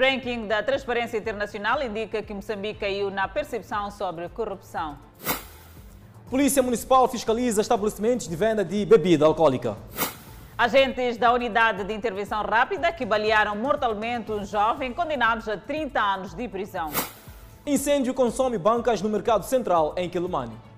Ranking da Transparência Internacional indica que Moçambique caiu na percepção sobre corrupção. Polícia Municipal fiscaliza estabelecimentos de venda de bebida alcoólica. Agentes da Unidade de Intervenção Rápida que balearam mortalmente um jovem condenados a 30 anos de prisão. Incêndio consome bancas no mercado central em Quelimane.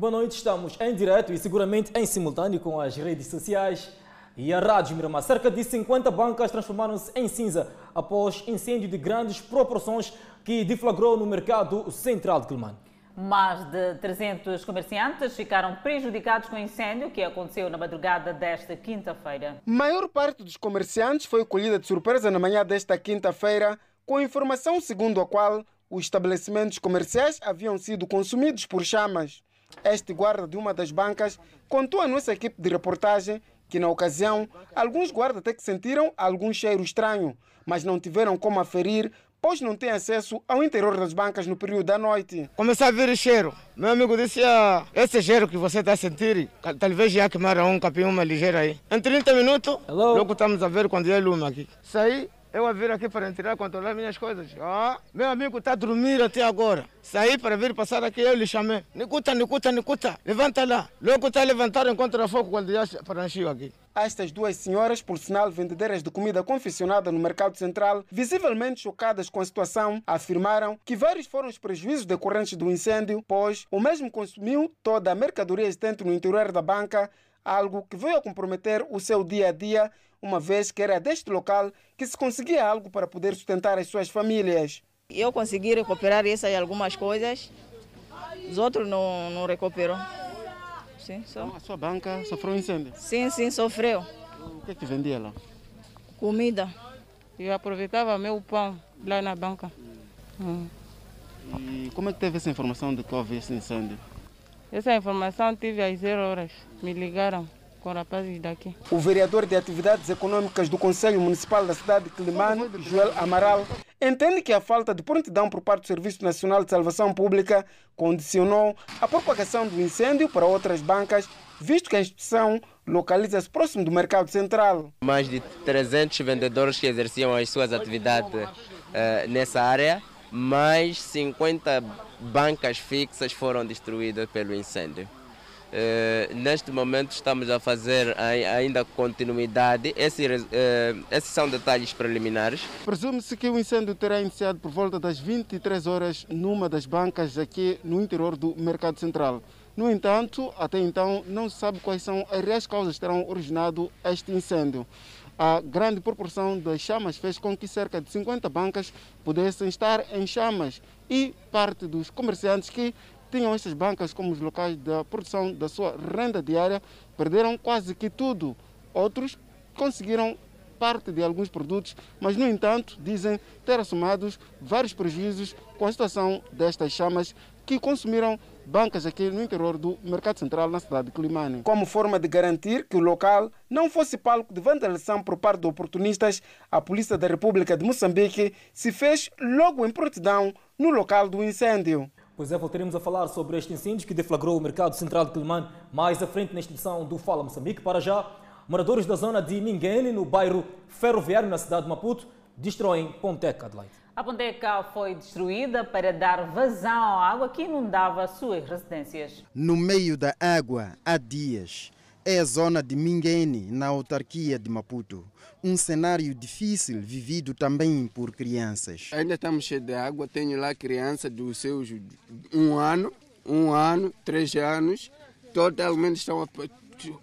Boa noite, estamos em direto e seguramente em simultâneo com as redes sociais e a Rádio Miramar. Cerca de 50 bancas transformaram-se em cinza após incêndio de grandes proporções que deflagrou no mercado central de Quelimane. Mais de 300 comerciantes ficaram prejudicados com o incêndio que aconteceu na madrugada desta quinta-feira. Maior parte dos comerciantes foi colhida de surpresa na manhã desta quinta-feira, com informação segundo a qual os estabelecimentos comerciais haviam sido consumidos por chamas. Este guarda de uma das bancas contou à nossa equipe de reportagem que, na ocasião, alguns guardas até que sentiram algum cheiro estranho, mas não tiveram como aferir, pois não têm acesso ao interior das bancas no período da noite. Comecei a ver o cheiro. Meu amigo disse: ah, esse cheiro que você está a sentir, talvez já queimaram um capim, uma ligeira aí. Em 30 minutos, Hello? logo estamos a ver quando é lume aqui. Saí, eu a vir aqui para tirar, controlar minhas coisas. Ah, meu amigo está a dormir até agora. Saí para vir passar aqui, eu lhe chamei. Nicuta, Nicuta, Nicuta, levanta lá. Logo está a levantar, encontra fogo quando já pranchou aqui. Estas duas senhoras, por sinal vendedoras de comida confeccionada no mercado central, visivelmente chocadas com a situação, afirmaram que vários foram os prejuízos decorrentes do incêndio, pois o mesmo consumiu toda a mercadoria existente no interior da banca, algo que veio a comprometer o seu dia a dia, uma vez que era deste local que se conseguia algo para poder sustentar as suas famílias. Eu consegui recuperar essas algumas coisas, os outros não, não recuperou. Sim, só. Então, a sua banca sofreu um incêndio. sim, sim, sofreu. O que é que vendia lá? Comida. Eu aproveitava meu pão lá na banca. Hum. E como é que teve essa informação de que houve esse incêndio? Essa informação tive às zero horas. Me ligaram com rapazes daqui. O vereador de Atividades Econômicas do Conselho Municipal da cidade de Quilimane, Joel Amaral, entende que a falta de prontidão por parte do Serviço Nacional de Salvação Pública condicionou a propagação do incêndio para outras bancas, visto que a instituição localiza-se próximo do mercado central. Mais de 300 vendedores que exerciam as suas atividades eh, nessa área, mais 50 bancas fixas foram destruídas pelo incêndio. Eh, neste momento estamos a fazer ai- ainda continuidade. Esse, eh, esses são detalhes preliminares. Presume-se que o incêndio terá iniciado por volta das 23 horas numa das bancas aqui no interior do mercado central. No entanto, até então não se sabe quais são as reais causas que terão originado este incêndio. A grande proporção das chamas fez com que cerca de 50 bancas pudessem estar em chamas e parte dos comerciantes que tinham estas bancas como os locais da produção da sua renda diária perderam quase que tudo. Outros conseguiram parte de alguns produtos, mas, no entanto, dizem ter assumido vários prejuízos com a situação destas chamas que consumiram bancas aqui no interior do Mercado Central na cidade de Climane. Como forma de garantir que o local não fosse palco de vandalização por parte de oportunistas, a Polícia da República de Moçambique se fez logo em prontidão no local do incêndio. Pois é, voltaremos a falar sobre este incêndio que deflagrou o mercado central de Quelimane mais à frente nesta edição do Fala Moçambique. Para já, moradores da zona de Minguene, no bairro Ferroviário, na cidade de Maputo, destroem Ponteca Adelaide. A Ponteca foi destruída para dar vazão à água que inundava suas residências. No meio da água há dias. É a zona de Minguene, na autarquia de Maputo. Um cenário difícil vivido também por crianças. Ainda estamos cheios de água. Tenho lá criança dos seus um ano, um ano, três anos. Totalmente estão a,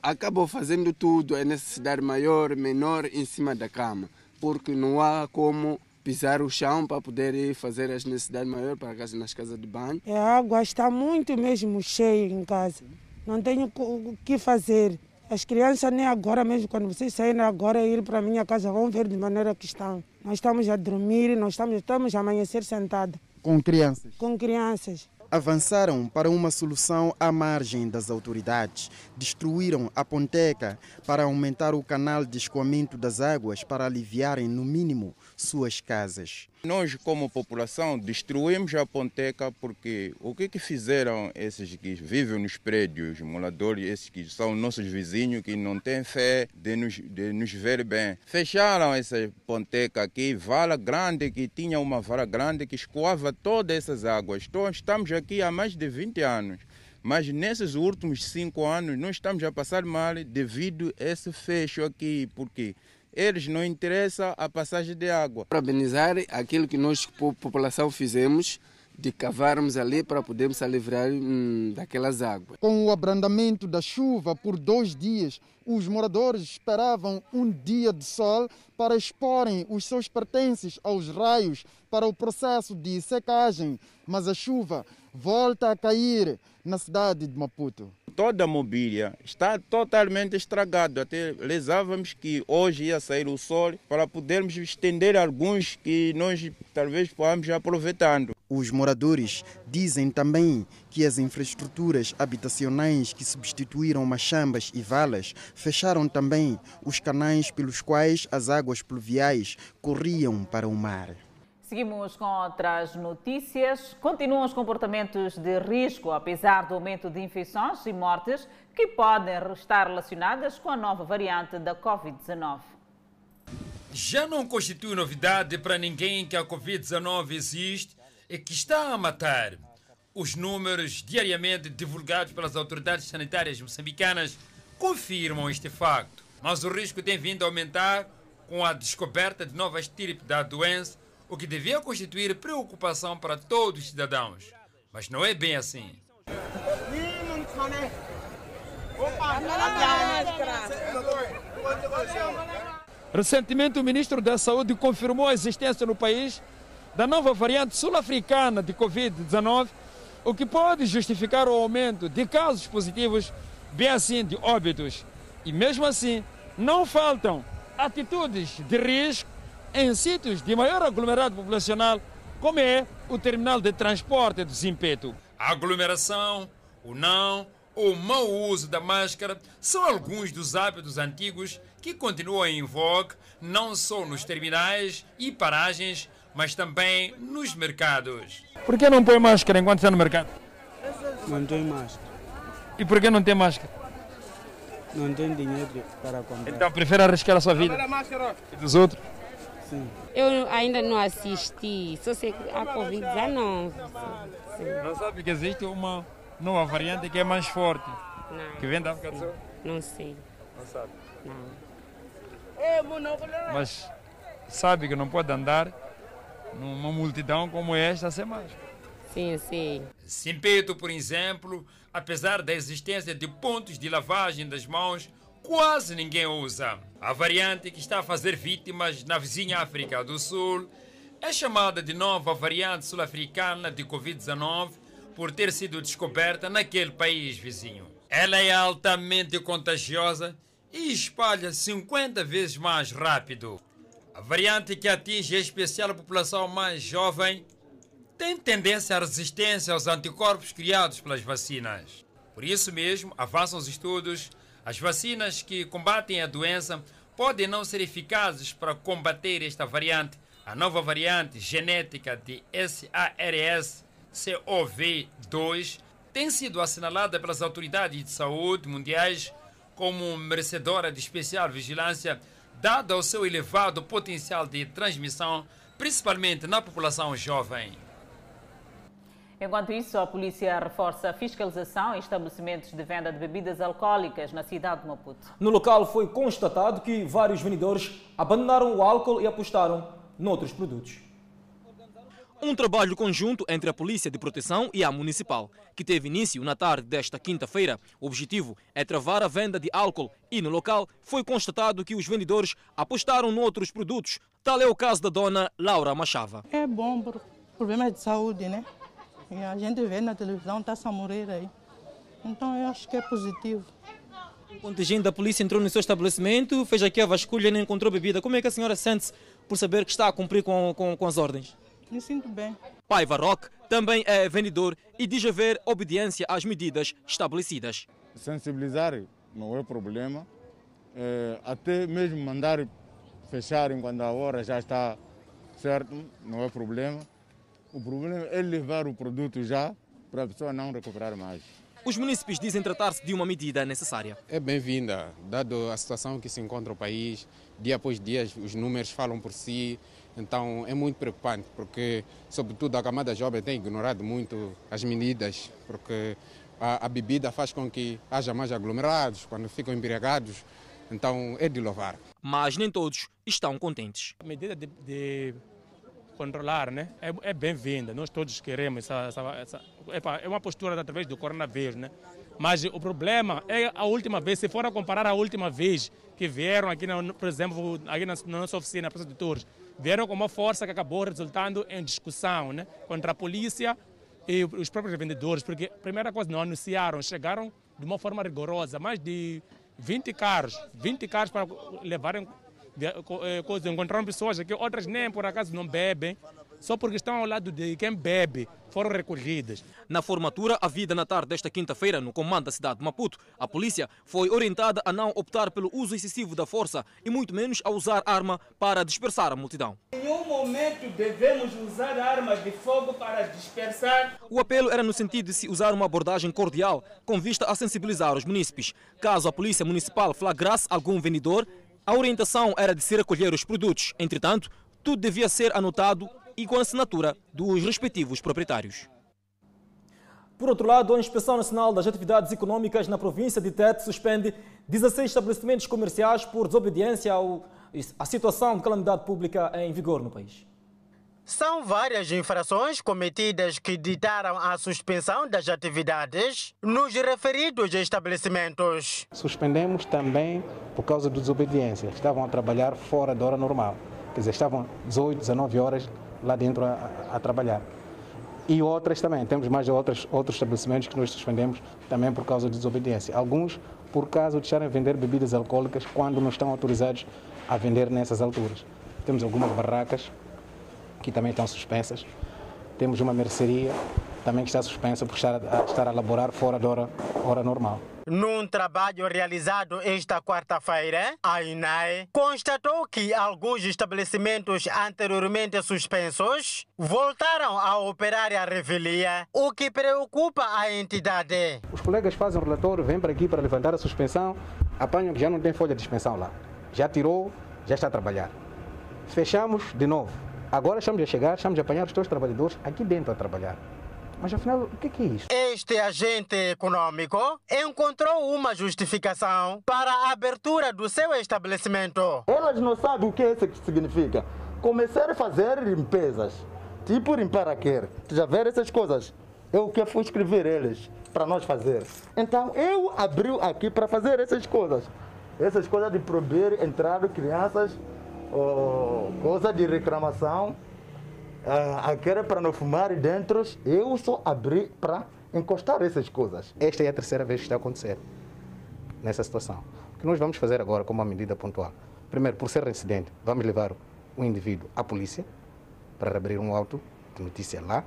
acabam fazendo tudo, a necessidade maior, menor, em cima da cama, porque não há como pisar o chão para poder ir fazer as necessidades maiores para casa, nas casas de banho. A água está muito mesmo cheia em casa. Não tenho o que fazer. As crianças nem agora mesmo, quando vocês saírem agora e ir para a minha casa, vão ver de maneira que estão. Nós estamos a dormir, nós estamos, estamos a amanhecer sentados Com crianças. com crianças. Avançaram para uma solução à margem das autoridades. Destruíram a ponteca para aumentar o canal de escoamento das águas para aliviarem, no mínimo, suas casas. Nós, como população, destruímos a Ponteca porque o que, que fizeram esses que vivem nos prédios, moradores, esses que são nossos vizinhos, que não têm fé de nos, de nos ver bem? Fecharam essa Ponteca aqui, vala grande, que tinha uma vala grande que escoava todas essas águas. Então, estamos aqui há mais de 20 anos. Mas nesses últimos cinco anos nós estamos a passar mal devido a esse fecho aqui, porque eles não interessa a passagem de água. Parabenizar aquilo que nós, população, fizemos de cavarmos ali para podermos se livrar hum, daquelas águas. Com o abrandamento da chuva por dois dias, os moradores esperavam um dia de sol para exporem os seus pertences aos raios para o processo de secagem, mas a chuva volta a cair na cidade de Maputo. Toda a mobília está totalmente estragada. Até lesávamos que hoje ia sair o sol para podermos estender alguns que nós talvez possamos aproveitando. Os moradores dizem também que as infraestruturas habitacionais que substituíram machambas e valas fecharam também os canais pelos quais as águas pluviais corriam para o mar. Seguimos com outras notícias. Continuam os comportamentos de risco, apesar do aumento de infecções e mortes que podem estar relacionadas com a nova variante da Covid-19. Já não constitui novidade para ninguém que a Covid-19 existe e que está a matar. Os números diariamente divulgados pelas autoridades sanitárias moçambicanas confirmam este facto. Mas o risco tem vindo a aumentar com a descoberta de novas estirpes da doença o que devia constituir preocupação para todos os cidadãos. Mas não é bem assim. Recentemente, o ministro da Saúde confirmou a existência no país da nova variante sul-africana de Covid-19, o que pode justificar o aumento de casos positivos, bem assim de óbitos. E mesmo assim, não faltam atitudes de risco em sítios de maior aglomerado populacional, como é o terminal de transporte do Zimpeto. A aglomeração, o não ou mau uso da máscara são alguns dos hábitos antigos que continuam em vogue não só nos terminais e paragens, mas também nos mercados. Por que não põe máscara enquanto está no mercado? Não tem máscara. E por que não tem máscara? Não tem dinheiro para comprar. Então prefere arriscar a sua vida e dos outros? Sim. Eu ainda não assisti, só sei a Covid-19. Não sabe que existe uma nova variante que é mais forte? Não. Que vem da África do Sul? Não sei. Não sabe? Não. Mas sabe que não pode andar numa multidão como esta sem máscara. Sim, sim. Simpeto, por exemplo, apesar da existência de pontos de lavagem das mãos, quase ninguém usa. A variante que está a fazer vítimas na vizinha África do Sul é chamada de nova variante sul-africana de Covid-19 por ter sido descoberta naquele país vizinho. Ela é altamente contagiosa e espalha 50 vezes mais rápido. A variante que atinge em especial a população mais jovem tem tendência à resistência aos anticorpos criados pelas vacinas. Por isso mesmo, avançam os estudos as vacinas que combatem a doença podem não ser eficazes para combater esta variante. A nova variante genética de SARS-CoV-2 tem sido assinalada pelas autoridades de saúde mundiais como merecedora de especial vigilância, dado o seu elevado potencial de transmissão, principalmente na população jovem. Enquanto isso, a polícia reforça a fiscalização em estabelecimentos de venda de bebidas alcoólicas na cidade de Maputo. No local foi constatado que vários vendedores abandonaram o álcool e apostaram noutros produtos. Um trabalho conjunto entre a Polícia de Proteção e a Municipal, que teve início na tarde desta quinta-feira. O objetivo é travar a venda de álcool e no local foi constatado que os vendedores apostaram noutros produtos. Tal é o caso da dona Laura Machava. É bom por problemas de saúde, né? E a gente vê na televisão, está-se a morrer aí. Então eu acho que é positivo. O contingente da polícia entrou no seu estabelecimento, fez aqui a vasculha e não encontrou bebida. Como é que a senhora sente-se por saber que está a cumprir com, com, com as ordens? Me sinto bem. Paiva Roque também é vendedor e diz haver obediência às medidas estabelecidas. Sensibilizar não é problema, é, até mesmo mandar fechar enquanto a hora já está certo? Não é problema. O problema é levar o produto já para a pessoa não recuperar mais. Os municípios dizem tratar-se de uma medida necessária. É bem-vinda, dado a situação que se encontra o país. Dia após dia os números falam por si. Então é muito preocupante, porque, sobretudo, a camada jovem tem ignorado muito as medidas, porque a, a bebida faz com que haja mais aglomerados, quando ficam embriagados. Então é de louvar. Mas nem todos estão contentes. A medida de, de controlar né, é, é bem-vinda. Nós todos queremos essa, essa, essa é uma postura através do coronavírus, né? Mas o problema é a última vez, se for a comparar a última vez que vieram aqui, por exemplo, aqui na, nossa oficina, Praça de Torres, vieram com uma força que acabou resultando em discussão né, contra a polícia e os próprios vendedores, porque a primeira coisa não anunciaram, chegaram de uma forma rigorosa, mais de 20 carros, 20 carros para levarem eh, coisas, encontraram pessoas aqui, outras nem por acaso não bebem, só porque estão ao lado de quem bebe, foram recolhidas. Na formatura, a vida na tarde desta quinta-feira, no comando da cidade de Maputo, a polícia foi orientada a não optar pelo uso excessivo da força e muito menos a usar arma para dispersar a multidão. Em nenhum momento devemos usar armas de fogo para dispersar. O apelo era no sentido de se usar uma abordagem cordial, com vista a sensibilizar os munícipes. Caso a polícia municipal flagrasse algum vendedor, a orientação era de se recolher os produtos. Entretanto, tudo devia ser anotado e com a assinatura dos respectivos proprietários. Por outro lado, a Inspeção Nacional das Atividades Econômicas na província de Tete suspende 16 estabelecimentos comerciais por desobediência à situação de calamidade pública em vigor no país. São várias infrações cometidas que ditaram a suspensão das atividades nos referidos estabelecimentos. Suspendemos também por causa de desobediência. Estavam a trabalhar fora da hora normal. Quer dizer, estavam 18, 19 horas lá dentro a, a trabalhar. E outras também, temos mais outros, outros estabelecimentos que nós suspendemos também por causa de desobediência. Alguns por causa de deixarem vender bebidas alcoólicas quando não estão autorizados a vender nessas alturas. Temos algumas barracas que também estão suspensas. Temos uma mercearia também que está suspensa por estar a, estar a laborar fora da hora, hora normal. Num trabalho realizado esta quarta-feira, a INAE constatou que alguns estabelecimentos anteriormente suspensos voltaram a operar a revelia, o que preocupa a entidade. Os colegas fazem um relatório, vêm para aqui para levantar a suspensão, apanham que já não tem folha de suspensão lá. Já tirou, já está a trabalhar. Fechamos de novo. Agora estamos a chegar, estamos a apanhar os teus trabalhadores aqui dentro a trabalhar. Mas afinal, o que é isso? Este agente econômico encontrou uma justificação para a abertura do seu estabelecimento. Elas não sabem o que isso significa. Começar a fazer limpezas, tipo limpar aqui. Já ver essas coisas? Eu que fui escrever eles para nós fazer. Então eu abri aqui para fazer essas coisas. Essas coisas de proibir entrar crianças, oh, coisa de reclamação uh, aquela para não fumar dentro, eu só abri para encostar essas coisas. Esta é a terceira vez que está a acontecer nessa situação. O que nós vamos fazer agora como uma medida pontual? Primeiro, por ser reincidente, vamos levar o indivíduo à polícia para abrir um auto de notícia lá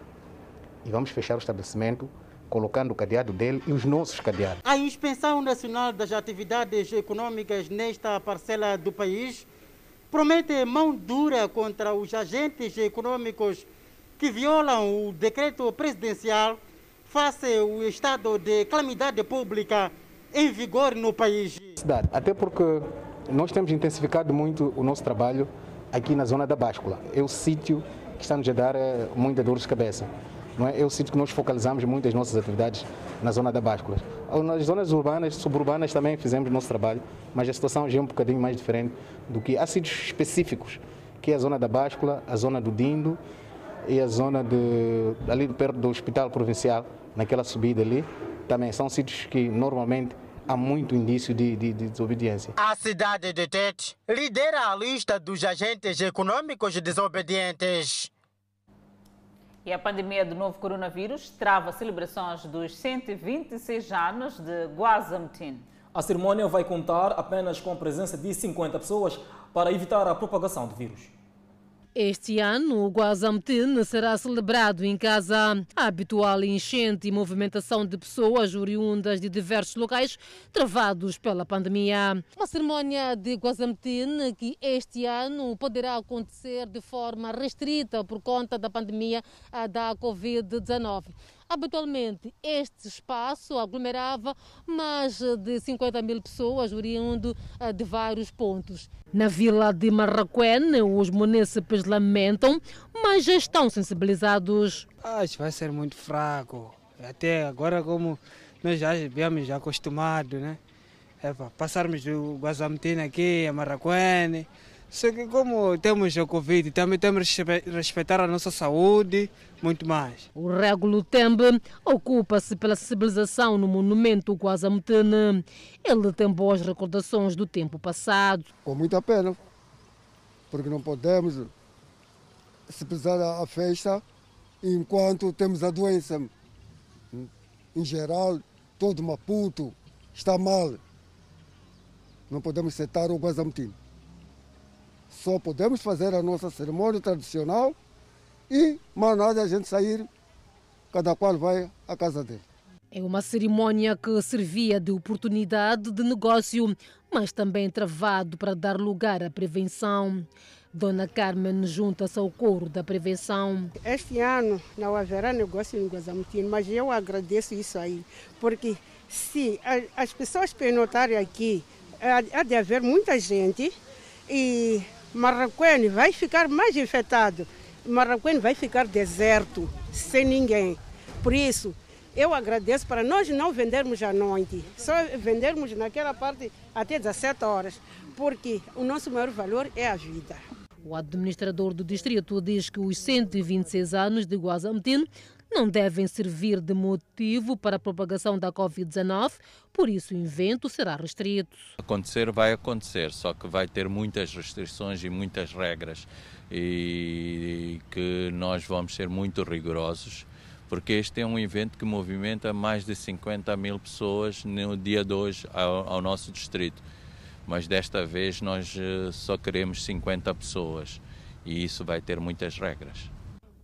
e vamos fechar o estabelecimento colocando o cadeado dele e os nossos cadeados. A Inspeção Nacional das Atividades Econômicas nesta parcela do país promete mão dura contra os agentes econômicos que violam o decreto presidencial face ao estado de calamidade pública em vigor no país. Até porque nós temos intensificado muito o nosso trabalho aqui na zona da báscula. É o sítio que está nos a dar eh, muita dor de cabeça. Não é? é o sítio que nós focalizamos muitas nossas atividades na zona da báscula. Nas zonas urbanas, suburbanas também fizemos nosso trabalho, mas a situação já é um bocadinho mais diferente do que há sítios específicos, que é a zona da báscula, a zona do Dindo e a zona de, ali perto do Hospital Provincial, naquela subida ali, também são sítios que normalmente há muito indício de, de, de, desobediência. A cidade de Tete lidera a lista dos agentes econômicos desobedientes. E a pandemia do novo coronavírus trava celebrações dos 126 anos de Guazamtin. A cerimônia vai contar apenas com a presença de 50 pessoas para evitar a propagação do vírus. Este ano, o Guazamtin será celebrado em casa. A habitual enchente e movimentação de pessoas oriundas de diversos locais travados pela pandemia. Uma cerimónia de Guazamtin que este ano poderá acontecer de forma restrita por conta da pandemia da Covid-19. Habitualmente, este espaço aglomerava mais de 50 mil pessoas, oriundo de vários pontos. Na vila de Marraquém, os munícipes lamentam, mas já estão sensibilizados. Acho vai ser muito fraco. Até agora, como nós já viemos acostumados, né? É, passarmos do Guazametina aqui a Marraquém, só que como temos o Covid, também temos que respeitar a nossa saúde, muito mais. O Régulo Tembe ocupa-se pela sensibilização no monumento Guazamutene. Ele tem boas recordações do tempo passado. Com muita pena, porque não podemos sensibilizar a festa enquanto temos a doença. Em geral, todo Maputo está mal. Não podemos setar o Guazamutene só podemos fazer a nossa cerimônia tradicional e mais nada a gente sair, cada qual vai à casa dele. É uma cerimônia que servia de oportunidade de negócio, mas também travado para dar lugar à prevenção. Dona Carmen junta-se ao coro da prevenção. Este ano não haverá negócio em Guazamutino, mas eu agradeço isso aí, porque se as pessoas pernotarem aqui, há de haver muita gente e Marraquém vai ficar mais infectado. Marraquém vai ficar deserto, sem ninguém. Por isso, eu agradeço para nós não vendermos à noite, só vendermos naquela parte até 17 horas, porque o nosso maior valor é a vida. O administrador do distrito diz que os 126 anos de Guazamtin não devem servir de motivo para a propagação da Covid-19, por isso o evento será restrito. Acontecer vai acontecer, só que vai ter muitas restrições e muitas regras e que nós vamos ser muito rigorosos porque este é um evento que movimenta mais de 50 mil pessoas no dia de hoje ao, ao nosso distrito. Mas desta vez nós eh, só queremos 50 pessoas e isso vai ter muitas regras.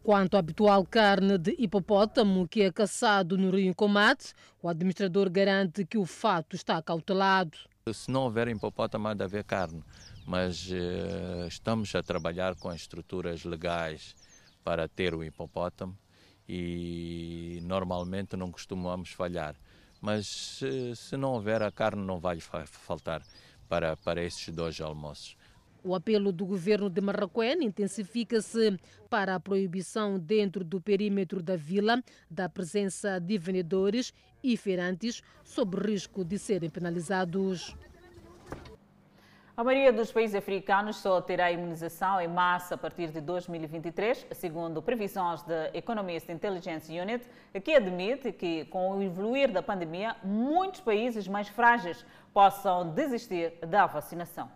Quanto à habitual carne de hipopótamo que é caçado no Rio Comate, o administrador garante que o fato está cautelado. Se não houver hipopótamo, há de haver carne, mas uh, estamos a trabalhar com estruturas legais para ter o hipopótamo e normalmente não costumamos falhar. Mas se, se não houver, a carne não vai faltar para, para esses dois almoços. O apelo do governo de Marraquém intensifica-se para a proibição dentro do perímetro da vila da presença de vendedores e feirantes sob risco de serem penalizados. A maioria dos países africanos só terá imunização em massa a partir de 2023, segundo previsões da Economist Intelligence Unit, que admite que, com o evoluir da pandemia, muitos países mais frágeis possam desistir da vacinação.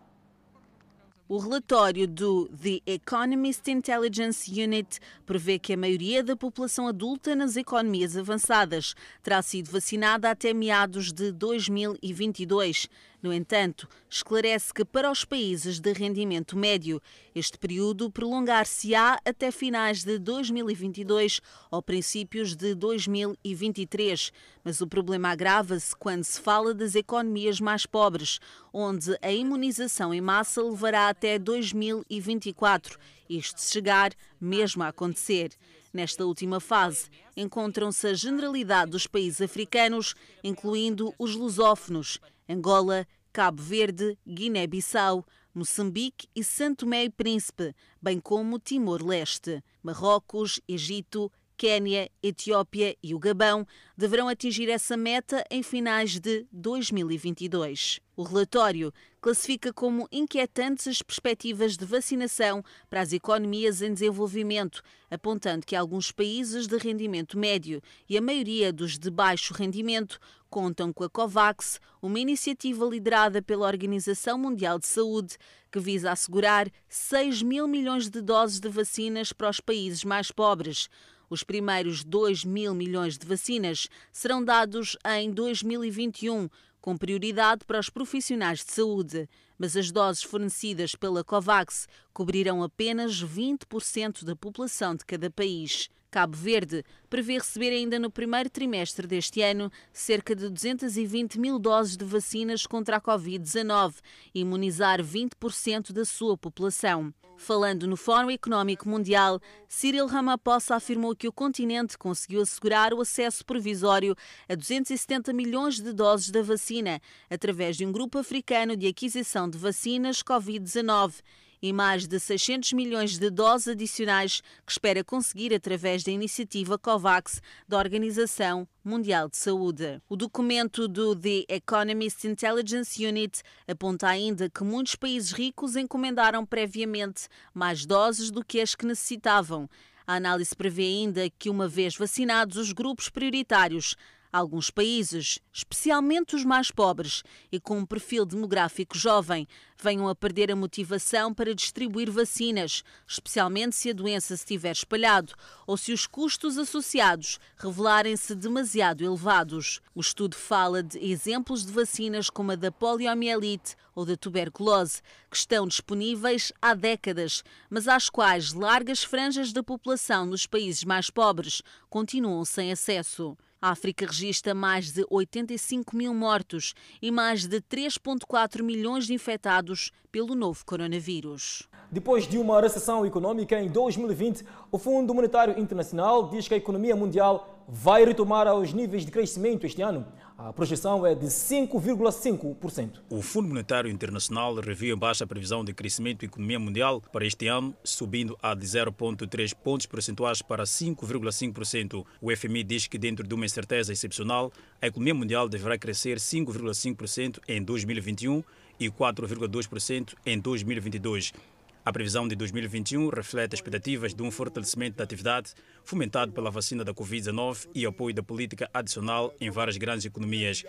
O relatório do The Economist Intelligence Unit prevê que a maioria da população adulta nas economias avançadas terá sido vacinada até meados de 2022. No entanto, esclarece que para os países de rendimento médio, este período prolongar-se-á até finais de 2022 ou princípios de 2023. Mas o problema agrava-se quando se fala das economias mais pobres, onde a imunização em massa levará até 2024, isto se chegar mesmo a acontecer. Nesta última fase, encontram-se a generalidade dos países africanos, incluindo os lusófonos. Angola, Cabo Verde, Guiné-Bissau, Moçambique e Santo Tomé e Príncipe, bem como Timor-Leste. Marrocos, Egito, Quênia, Etiópia e o Gabão deverão atingir essa meta em finais de 2022. O relatório classifica como inquietantes as perspectivas de vacinação para as economias em desenvolvimento, apontando que alguns países de rendimento médio e a maioria dos de baixo rendimento contam com a COVAX, uma iniciativa liderada pela Organização Mundial de Saúde, que visa assegurar 6 mil milhões de doses de vacinas para os países mais pobres. Os primeiros 2 mil milhões de vacinas serão dados em 2021, com prioridade para os profissionais de saúde. Mas as doses fornecidas pela COVAX cobrirão apenas 20% da população de cada país. Cabo Verde prevê receber ainda no primeiro trimestre deste ano cerca de 220 mil doses de vacinas contra a Covid-19 e imunizar 20% da sua população. Falando no Fórum Económico Mundial, Cyril Ramaphosa afirmou que o continente conseguiu assegurar o acesso provisório a 270 milhões de doses da vacina através de um grupo africano de aquisição de vacinas Covid-19 e mais de 600 milhões de doses adicionais que espera conseguir através da iniciativa COVAX da Organização Mundial de Saúde. O documento do The Economist Intelligence Unit aponta ainda que muitos países ricos encomendaram previamente mais doses do que as que necessitavam. A análise prevê ainda que, uma vez vacinados os grupos prioritários, Alguns países, especialmente os mais pobres e com um perfil demográfico jovem, venham a perder a motivação para distribuir vacinas, especialmente se a doença se tiver espalhado ou se os custos associados revelarem-se demasiado elevados. O estudo fala de exemplos de vacinas como a da poliomielite ou da tuberculose, que estão disponíveis há décadas, mas às quais largas franjas da população nos países mais pobres continuam sem acesso. A África registra mais de 85 mil mortos e mais de 3,4 milhões de infectados pelo novo coronavírus. Depois de uma recessão econômica em 2020, o Fundo Monetário Internacional diz que a economia mundial vai retomar aos níveis de crescimento este ano. A projeção é de 5,5%. O Fundo Monetário Internacional reviu em baixa a previsão de crescimento da economia mundial para este ano, subindo a de 0,3 pontos percentuais para 5,5%. O FMI diz que, dentro de uma incerteza excepcional, a economia mundial deverá crescer 5,5% em 2021 e 4,2% em 2022. A previsão de 2021 reflete expectativas de um fortalecimento da atividade fomentado pela vacina da Covid-19 e apoio da política adicional em várias grandes economias.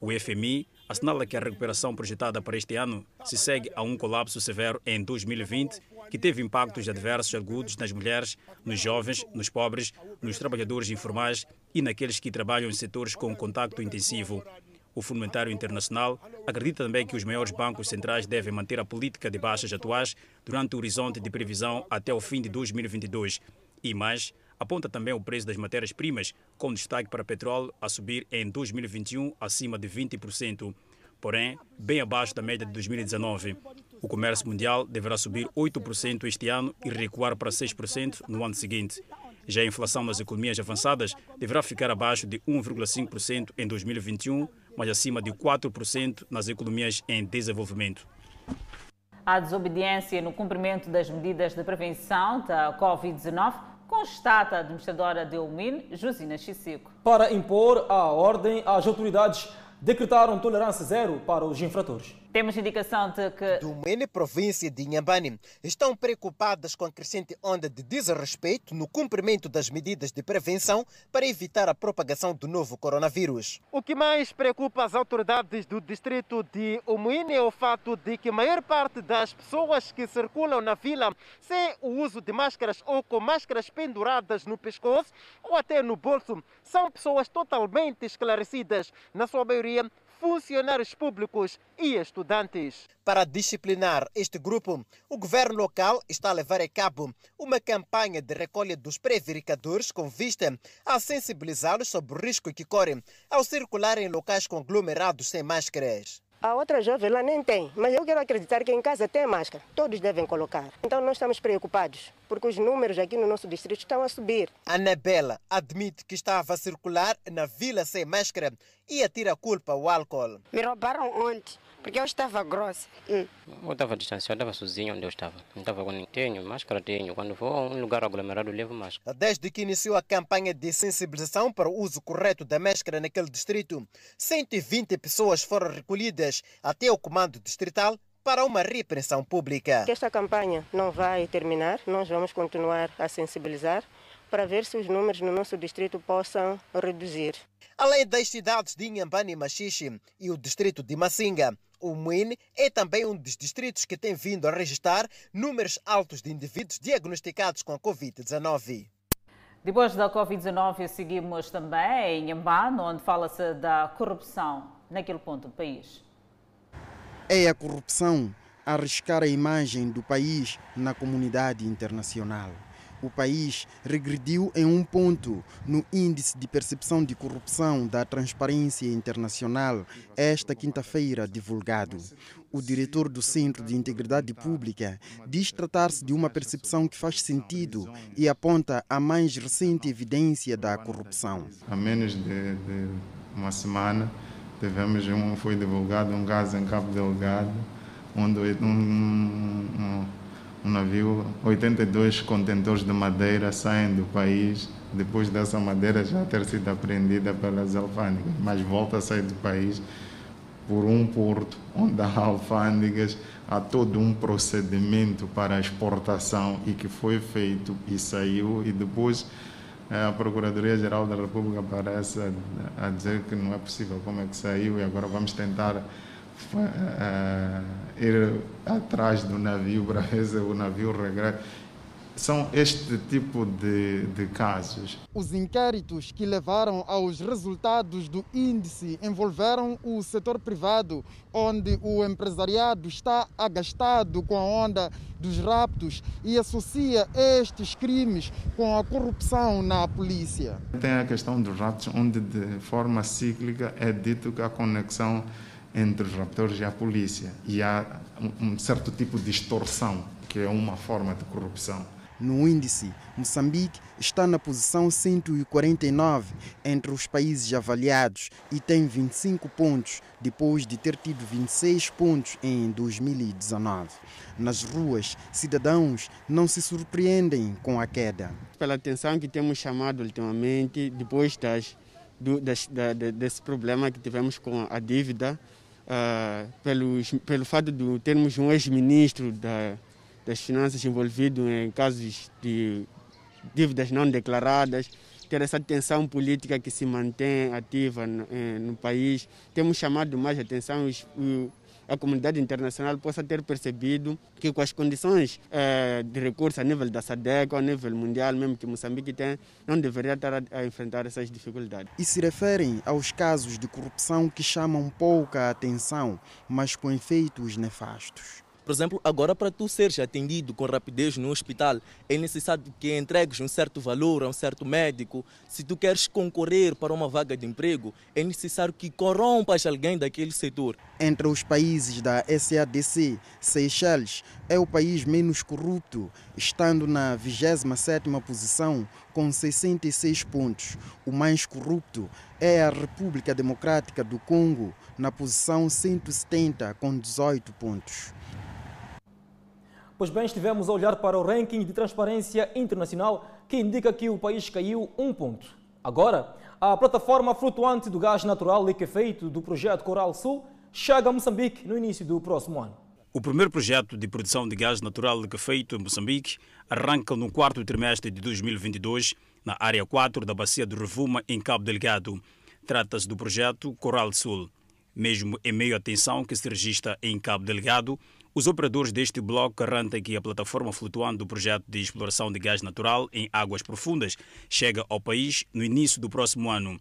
O FMI assinala que a recuperação projetada para este ano se segue a um colapso severo em 2020, que teve impactos adversos agudos nas mulheres, nos jovens, nos pobres, nos trabalhadores informais e naqueles que trabalham em setores com contato intensivo. O Fundo Monetário Internacional acredita também que os maiores bancos centrais devem manter a política de baixas atuais durante o horizonte de previsão até o fim de 2022. E mais, aponta também o preço das matérias-primas, com destaque para petróleo a subir em 2021 acima de 20%, porém bem abaixo da média de 2019. O comércio mundial deverá subir 8% este ano e recuar para 6% no ano seguinte. Já a inflação nas economias avançadas deverá ficar abaixo de 1,5% em 2021 mas acima de 4% nas economias em desenvolvimento. A desobediência no cumprimento das medidas de prevenção da Covid-19 constata a administradora de UMIN, Josina Chissico. Para impor a ordem, as autoridades decretaram tolerância zero para os infratores. Temos indicação de que. Do Mene, província de Inhambane, estão preocupadas com a crescente onda de desrespeito no cumprimento das medidas de prevenção para evitar a propagação do novo coronavírus. O que mais preocupa as autoridades do distrito de Umuine é o fato de que a maior parte das pessoas que circulam na vila sem o uso de máscaras ou com máscaras penduradas no pescoço ou até no bolso são pessoas totalmente esclarecidas, na sua maioria funcionários públicos e estudantes. Para disciplinar este grupo, o governo local está a levar a cabo uma campanha de recolha dos prevaricadores com vista a sensibilizá-los sobre o risco que correm ao circular em locais conglomerados sem máscaras. A outra jovem lá nem tem, mas eu quero acreditar que em casa tem máscara. Todos devem colocar. Então nós estamos preocupados, porque os números aqui no nosso distrito estão a subir. Anabela admite que estava a circular na vila sem máscara e atira a culpa ao álcool. Me roubaram ontem porque eu estava grossa. Hum. Eu estava distanciado, eu estava sozinho onde eu estava. Não estava com tenho, máscara tenho. Quando vou a um lugar aglomerado, levo máscara. Desde que iniciou a campanha de sensibilização para o uso correto da máscara naquele distrito, 120 pessoas foram recolhidas até o comando distrital para uma repreensão pública. Esta campanha não vai terminar, nós vamos continuar a sensibilizar para ver se os números no nosso distrito possam reduzir. Além das cidades de Inhambane e Machixe e o distrito de Massinga, o Muine é também um dos distritos que tem vindo a registrar números altos de indivíduos diagnosticados com a Covid-19. Depois da Covid-19, seguimos também em Inhambane, onde fala-se da corrupção naquele ponto do país. É a corrupção arriscar a imagem do país na comunidade internacional. O país regrediu em um ponto no índice de percepção de corrupção da Transparência Internacional, esta quinta-feira divulgado. O diretor do Centro de Integridade Pública diz tratar-se de uma percepção que faz sentido e aponta a mais recente evidência da corrupção. Há menos de, de uma semana, tivemos um, foi divulgado um caso em Cabo Delgado, onde um, um, um navio, 82 contentores de madeira saem do país. Depois dessa madeira já ter sido apreendida pelas alfândegas, mas volta a sair do país por um porto onde há alfândegas, há todo um procedimento para exportação e que foi feito e saiu. E depois a Procuradoria-Geral da República aparece a, dizer que não é possível. Como é que saiu? E agora vamos tentar ir atrás do navio para ver se o navio regressa. São este tipo de, de casos. Os inquéritos que levaram aos resultados do índice envolveram o setor privado, onde o empresariado está agastado com a onda dos raptos e associa estes crimes com a corrupção na polícia. Tem a questão dos raptos, onde de forma cíclica é dito que a conexão entre os raptores e a polícia. E há um certo tipo de extorsão, que é uma forma de corrupção. No índice, Moçambique está na posição 149 entre os países avaliados e tem 25 pontos, depois de ter tido 26 pontos em 2019. Nas ruas, cidadãos não se surpreendem com a queda. Pela atenção que temos chamado ultimamente, depois das, do, das, da, desse problema que tivemos com a dívida, uh, pelos, pelo fato de termos um ex-ministro da das finanças envolvido em casos de dívidas não declaradas, ter essa tensão política que se mantém ativa no, eh, no país. Temos chamado mais atenção os, a comunidade internacional possa ter percebido que com as condições eh, de recurso a nível da SADEC, a nível mundial mesmo que Moçambique tem, não deveria estar a, a, enfrentar essas dificuldades. E se referem aos casos de corrupção que chamam pouca atenção, mas com efeitos nefastos. Por exemplo, agora para tu seres atendido com rapidez no hospital, é necessário que entregues um certo valor a um certo médico. Se tu queres concorrer para uma vaga de emprego, é necessário que corrompas alguém daquele setor. Entre os países da SADC, Seychelles é o país menos corrupto, estando na 27ª posição com 66 pontos. O mais corrupto é a República Democrática do Congo, na posição 170 com 18 pontos. Pois bem, estivemos a olhar para o ranking de transparência internacional que indica que o país caiu um ponto. Agora, a plataforma flutuante do gás natural liquefeito do projeto Coral Sul chega a Moçambique no início do próximo ano. O primeiro projeto de produção de gás natural liquefeito em Moçambique arranca no quarto trimestre de 2022 na área 4 da bacia do Revuma, em Cabo Delgado. Trata-se do projeto Coral Sul. Mesmo em meio à tensão que se registra em Cabo Delgado, os operadores deste bloco garantem que a plataforma flutuante do projeto de exploração de gás natural em águas profundas chega ao país no início do próximo ano.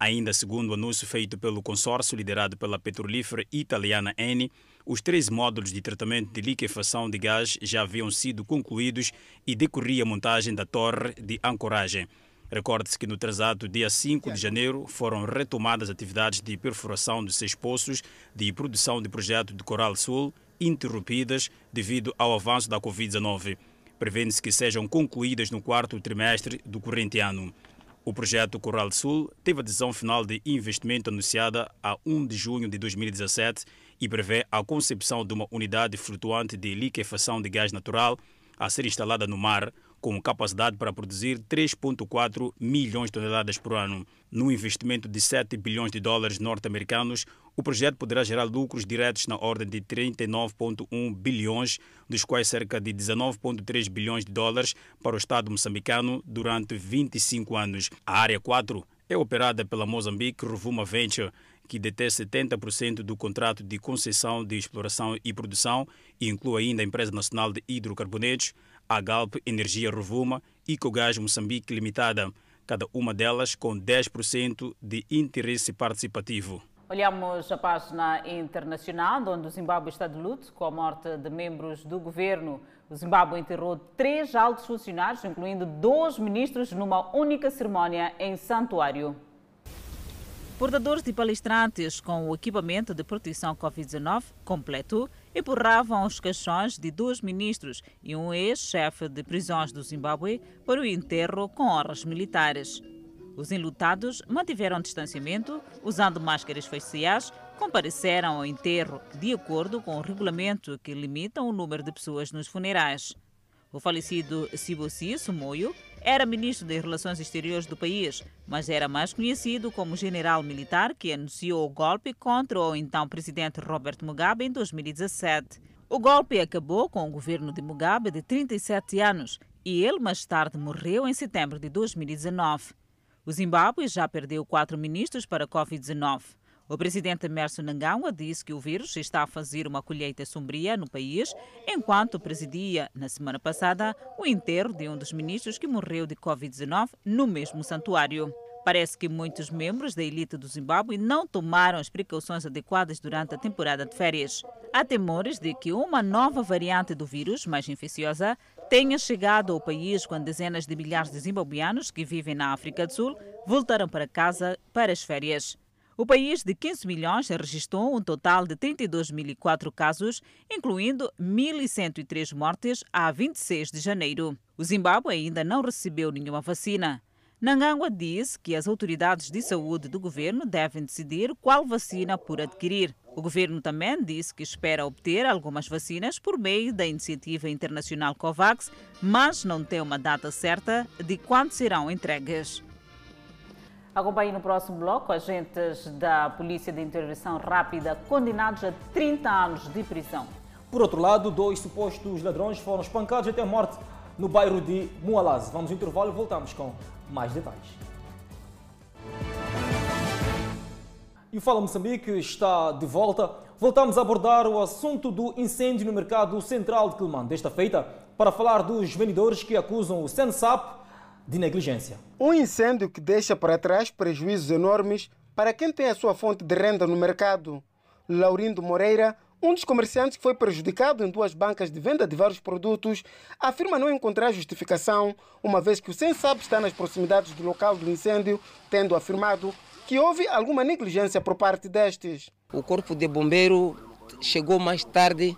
Ainda segundo o anúncio feito pelo consórcio liderado pela petrolífera italiana Eni, os três módulos de tratamento de liquefação de gás já haviam sido concluídos e decorria a montagem da torre de ancoragem. Recorde-se que no transato dia 5 de janeiro foram retomadas atividades de perfuração de seis poços de produção de projeto de Coral Sul interrompidas devido ao avanço da Covid-19. Prevê-se que sejam concluídas no quarto trimestre do corrente ano. O projeto Coral Sul teve a decisão final de investimento anunciada a 1 de junho de 2017 e prevê a concepção de uma unidade flutuante de liquefação de gás natural a ser instalada no mar, com capacidade para produzir 3,4 milhões de toneladas por ano. No investimento de 7 bilhões de dólares norte-americanos, o projeto poderá gerar lucros diretos na ordem de 39,1 bilhões, dos quais cerca de 19,3 bilhões de dólares para o Estado moçambicano durante 25 anos. A Área 4 é operada pela Mozambique Rovuma Venture, que detém 70% do contrato de concessão de exploração e produção e inclui ainda a Empresa Nacional de Hidrocarbonetos, a Galp Energia Rovuma e Cogás Moçambique Limitada, cada uma delas com 10% de interesse participativo. Olhamos a página internacional, onde o Zimbábue está de luto com a morte de membros do governo. O Zimbábue enterrou três altos funcionários, incluindo dois ministros, numa única cerimónia em santuário. Portadores de palestrantes com o equipamento de proteção Covid-19 completo empurravam os caixões de dois ministros e um ex-chefe de prisões do Zimbábue para o enterro com honras militares. Os enlutados mantiveram distanciamento, usando máscaras faciais, compareceram ao enterro de acordo com o regulamento que limita o número de pessoas nos funerais. O falecido Sibossi Sumoio era ministro das Relações Exteriores do país, mas era mais conhecido como general militar que anunciou o golpe contra o então presidente Robert Mugabe em 2017. O golpe acabou com o governo de Mugabe de 37 anos e ele mais tarde morreu em setembro de 2019. O Zimbábue já perdeu quatro ministros para a Covid-19. O presidente Emerson Mnangagwa disse que o vírus está a fazer uma colheita sombria no país, enquanto presidia, na semana passada, o enterro de um dos ministros que morreu de Covid-19 no mesmo santuário. Parece que muitos membros da elite do Zimbábue não tomaram as precauções adequadas durante a temporada de férias. Há temores de que uma nova variante do vírus, mais infecciosa, tenha chegado ao país quando dezenas de milhares de zimbabueanos que vivem na África do Sul voltaram para casa para as férias. O país de 15 milhões registrou um total de 32.004 casos, incluindo 1.103 mortes a 26 de janeiro. O Zimbábue ainda não recebeu nenhuma vacina. Nangangwa diz que as autoridades de saúde do governo devem decidir qual vacina por adquirir. O governo também disse que espera obter algumas vacinas por meio da iniciativa internacional COVAX, mas não tem uma data certa de quando serão entregues. Acompanhe no próximo bloco agentes da Polícia de Intervenção Rápida condenados a 30 anos de prisão. Por outro lado, dois supostos ladrões foram espancados até a morte no bairro de Mualaz. Vamos ao intervalo e voltamos com mais detalhes. E o Fala Moçambique está de volta. Voltamos a abordar o assunto do incêndio no mercado central de Quilmã. Desta feita, para falar dos vendedores que acusam o Sensap de negligência. Um incêndio que deixa para trás prejuízos enormes para quem tem a sua fonte de renda no mercado. Laurindo Moreira, um dos comerciantes que foi prejudicado em duas bancas de venda de vários produtos, afirma não encontrar justificação, uma vez que o SENSAB está nas proximidades do local do incêndio, tendo afirmado que houve alguma negligência por parte destes. O corpo de bombeiro chegou mais tarde,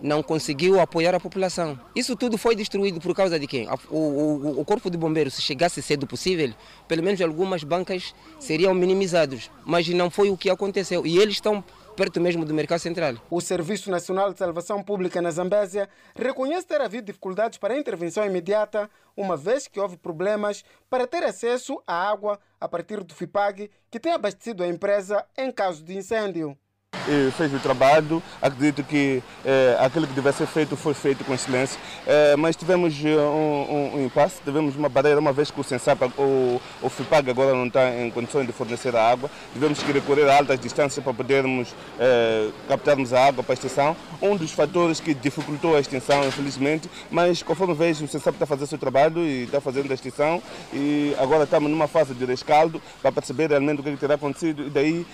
não conseguiu apoiar a população. Isso tudo foi destruído por causa de quem? O, o, o corpo de bombeiro, se chegasse cedo possível, pelo menos algumas bancas seriam minimizadas, mas não foi o que aconteceu. E eles estão perto mesmo do mercado central. O Serviço Nacional de Salvação Pública na Zambésia reconhece ter havido dificuldades para a intervenção imediata, uma vez que houve problemas para ter acesso à água a partir do FIPAG, que tem abastecido a empresa em caso de incêndio fez o trabalho. Acredito que eh, aquilo que deve ser feito foi feito com excelência, eh, mas tivemos um, um, um, impasse, tivemos uma barreira, uma vez que o Sensap, o, o FIPAG agora não está em condições de fornecer a água, tivemos que recorrer a altas distâncias para podermos captarmos a água para a extensão. Um dos fatores que dificultou a extensão, infelizmente, mas conforme vejo, o Sensap está fazendo o seu trabalho e está fazendo a extensão. E agora estamos numa fase de rescaldo para perceber realmente o que, é que terá acontecido. E daí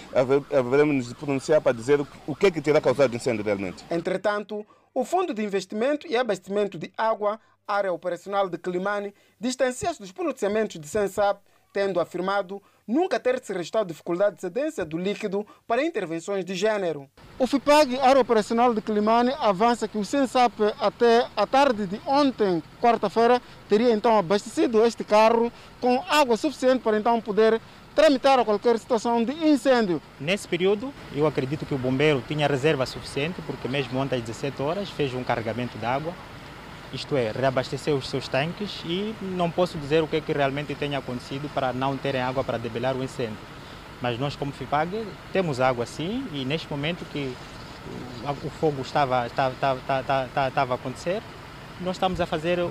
haveremos nos pronunciar para dizer o que é que terá causado incêndio realmente. Entretanto, o Fundo de Investimento e Abastecimento de Água, área operacional de Climane, distancia-se dos pronunciamentos de Sensap, tendo afirmado nunca ter se registrado dificuldade de cedência do líquido para intervenções de gênero. O FIPAG, área operacional de Climane, avança que o Sensap até a tarde de ontem, quarta-feira, teria então abastecido este carro com água suficiente para então poder tramitar qualquer situação de incêndio. Nesse período, eu acredito que o bombeiro tinha reserva suficiente, porque mesmo ontem às 17 horas fez um carregamento de água, isto é, reabasteceu os seus tanques e não posso dizer o que, é que realmente tenha acontecido para não terem água para debelar o incêndio. Mas nós, como FIPAG, temos água sim e neste momento que o fogo estava, estava, estava, estava a acontecer, nós estamos a fazer o,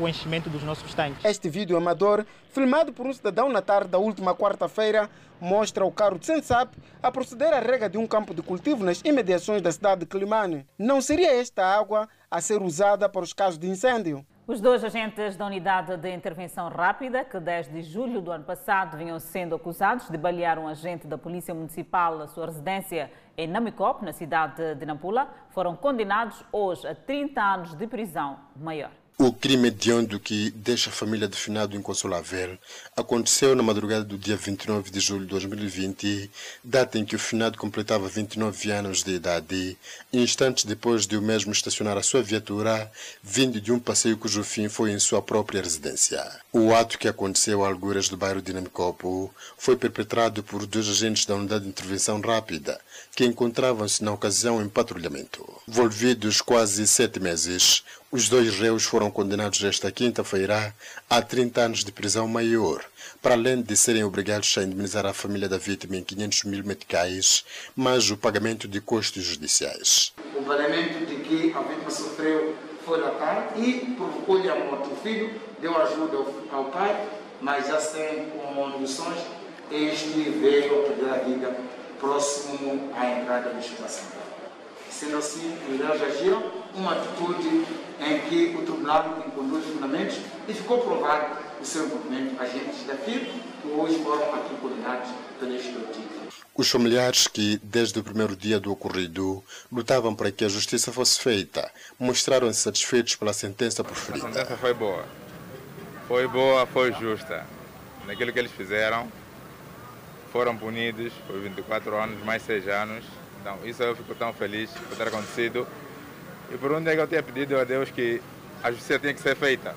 o, enchimento dos nossos tanques. Este vídeo amador, filmado por um cidadão na tarde da última quarta-feira, mostra o carro de Sensap a proceder à rega de um campo de cultivo nas imediações da cidade de Climane. Não seria esta água a ser usada para os casos de incêndio? Os dois agentes da Unidade de Intervenção Rápida, que desde julho do ano passado vinham sendo acusados de balear um agente da Polícia Municipal à sua residência em Namicop, na cidade de Nampula, foram condenados hoje a 30 anos de prisão maior. O crime hediondo que deixa a família do finado inconsolável aconteceu na madrugada do dia 29 de julho de 2020, data em que o finado completava 29 anos de idade, instantes depois de o mesmo estacionar a sua viatura, vindo de um passeio cujo fim foi em sua própria residência. O ato que aconteceu a alguras do bairro de Namicopo foi perpetrado por dois agentes da Unidade de Intervenção Rápida, que encontravam-se na ocasião em patrulhamento. Envolvidos quase sete meses, os dois réus foram condenados esta quinta-feira a 30 anos de prisão maior, para além de serem obrigados a indemnizar a família da vítima em 500 mil meticais, mais o pagamento de custos judiciais. O pagamento de que a vítima sofreu foi latar e provocou-lhe a morte. O filho deu ajuda ao pai, mas já sem condições, este veio a perder a vida próximo à entrada do espaço. Sendo assim, os réus agiram uma atitude em que o tribunal incluiu os fundamentos e ficou provado o seu envolvimento agentes da FIP, que hoje foram aqui condenados pelo Executivo. Os familiares que, desde o primeiro dia do ocorrido, lutavam para que a justiça fosse feita, mostraram-se satisfeitos pela sentença proferida. A sentença foi boa. Foi boa, foi justa. Naquilo que eles fizeram, foram punidos por 24 anos, mais 6 anos. Então, isso eu fico tão feliz por ter acontecido. E por onde é que eu tinha pedido a Deus que a justiça tinha que ser feita.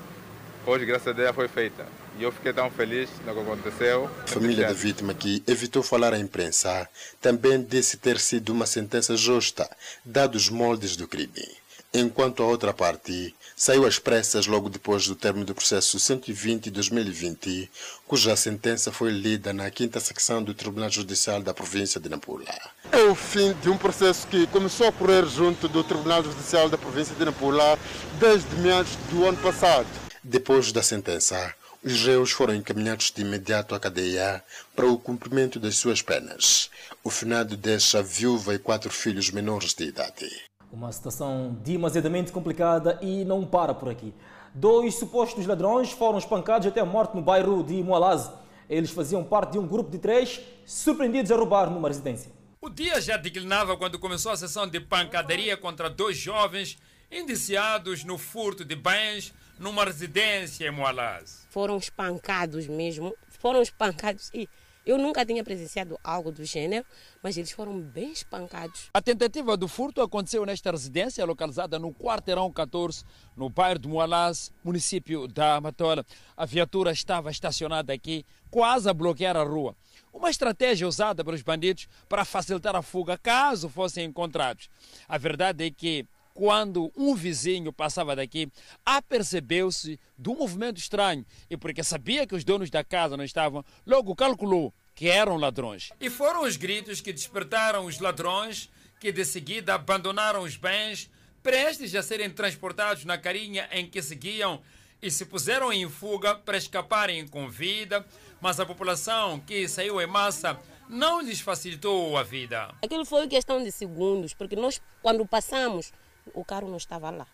Hoje, graças a Deus, foi feita. E eu fiquei tão feliz no que aconteceu. A família da vítima, que evitou falar à imprensa, também disse ter sido uma sentença justa, dados os moldes do crime. Enquanto a outra parte saiu às pressas logo depois do término do processo 120-2020, cuja sentença foi lida na quinta secção do Tribunal Judicial da província de Nampula. É o fim de um processo que começou a correr junto do Tribunal Judicial da província de Nampula desde meados do ano passado. Depois da sentença, os réus foram encaminhados de imediato à cadeia para o cumprimento das suas penas. O finado deixa viúva e quatro filhos menores de idade. Uma situação demasiadamente complicada e não para por aqui. Dois supostos ladrões foram espancados até a morte no bairro de Moalaz. Eles faziam parte de um grupo de três surpreendidos a roubar numa residência. O dia já declinava quando começou a sessão de pancadaria contra dois jovens indiciados no furto de bens numa residência em Moalaz. Foram espancados mesmo, foram espancados e eu nunca tinha presenciado algo do gênero, mas eles foram bem espancados. A tentativa do furto aconteceu nesta residência localizada no quarteirão 14, no bairro de Moalaz, município da Amatola. A viatura estava estacionada aqui, quase a bloquear a rua. Uma estratégia usada pelos bandidos para facilitar a fuga caso fossem encontrados. A verdade é que quando um vizinho passava daqui, apercebeu-se de um movimento estranho e porque sabia que os donos da casa não estavam, logo calculou que eram ladrões. E foram os gritos que despertaram os ladrões que de seguida abandonaram os bens prestes a serem transportados na carinha em que seguiam e se puseram em fuga para escaparem com vida, mas a população que saiu em massa não lhes facilitou a vida. Aquilo foi questão de segundos, porque nós, quando passamos, o carro não estava lá.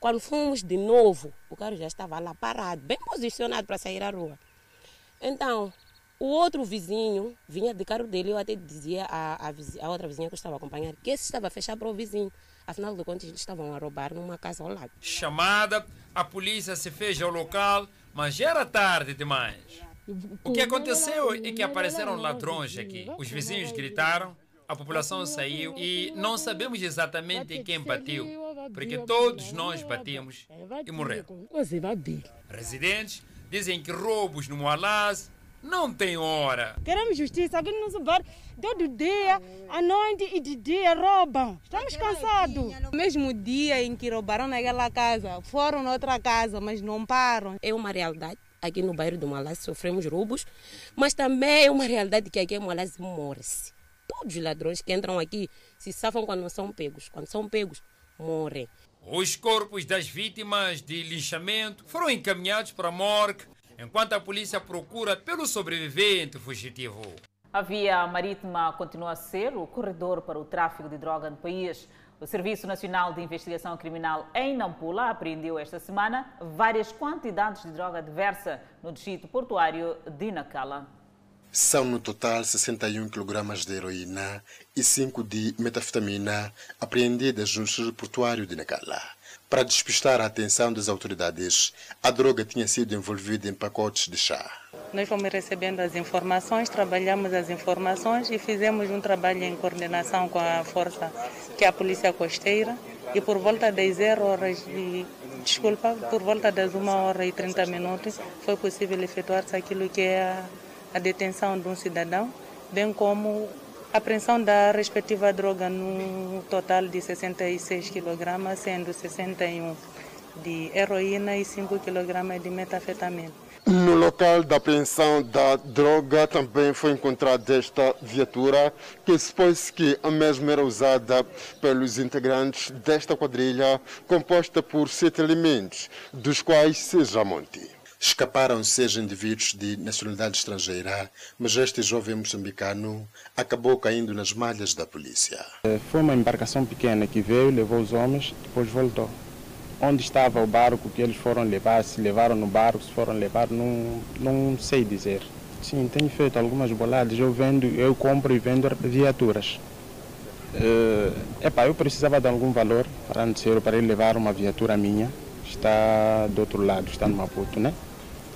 Quando fomos de novo, o carro já estava lá parado, bem posicionado para sair à rua. Então, o outro vizinho vinha de carro dele, eu até dizia à, a outra vizinha que eu estava acompanhando que esse estava fechado para o vizinho. Afinal de contas, eles estavam a roubar numa casa ao lado. Chamada, a polícia se fez ao local, mas já era tarde demais. O que aconteceu é que apareceram ladrões aqui. Os vizinhos gritaram, a população saiu e não sabemos exatamente quem bateu, porque todos nós batemos e morreram. Residentes dizem que roubos no Moalaz não tem hora. Queremos justiça, aqui nos bar todo dia, à noite e de dia roubam. Estamos cansados. No mesmo dia em que roubaram naquela casa, foram noutra casa, mas não param. É uma realidade. Aqui no bairro do Malás sofremos roubos, mas também é uma realidade que aqui em Malás morre-se. Todos os ladrões que entram aqui se safam quando não são pegos. Quando são pegos, morrem. Os corpos das vítimas de linchamento foram encaminhados para a morgue, enquanto a polícia procura pelo sobrevivente fugitivo. A via marítima continua a ser o corredor para o tráfico de droga no país. O Serviço Nacional de Investigação Criminal em Nampula apreendeu esta semana várias quantidades de droga diversa no distrito portuário de Nacala. São no total 61 kg de heroína e 5 de metafetamina apreendidas no distrito portuário de Nacala. Para despistar a atenção das autoridades, a droga tinha sido envolvida em pacotes de chá. Nós fomos recebendo as informações, trabalhamos as informações e fizemos um trabalho em coordenação com a força, que é a Polícia Costeira, e por volta das 0 horas e desculpa, por volta das 1 hora e 30 minutos foi possível efetuar-se aquilo que é a, a detenção de um cidadão, bem como a apreensão da respectiva droga no total de 66 kg, sendo 61 de heroína e 5 kg de metafetamina. No local da apreensão da droga também foi encontrada esta viatura, que supôs que a mesma era usada pelos integrantes desta quadrilha, composta por sete elementos, dos quais seis a monte. Escaparam seis indivíduos de nacionalidade estrangeira, mas este jovem moçambicano acabou caindo nas malhas da polícia. Foi uma embarcação pequena que veio, levou os homens, depois voltou. Onde estava o barco que eles foram levar, se levaram no barco, se foram levar, não, não sei dizer. Sim, tenho feito algumas boladas, eu vendo, eu compro e vendo viaturas. Uh, epá, eu precisava de algum valor para para ele levar uma viatura minha, está do outro lado, está no Maputo, né?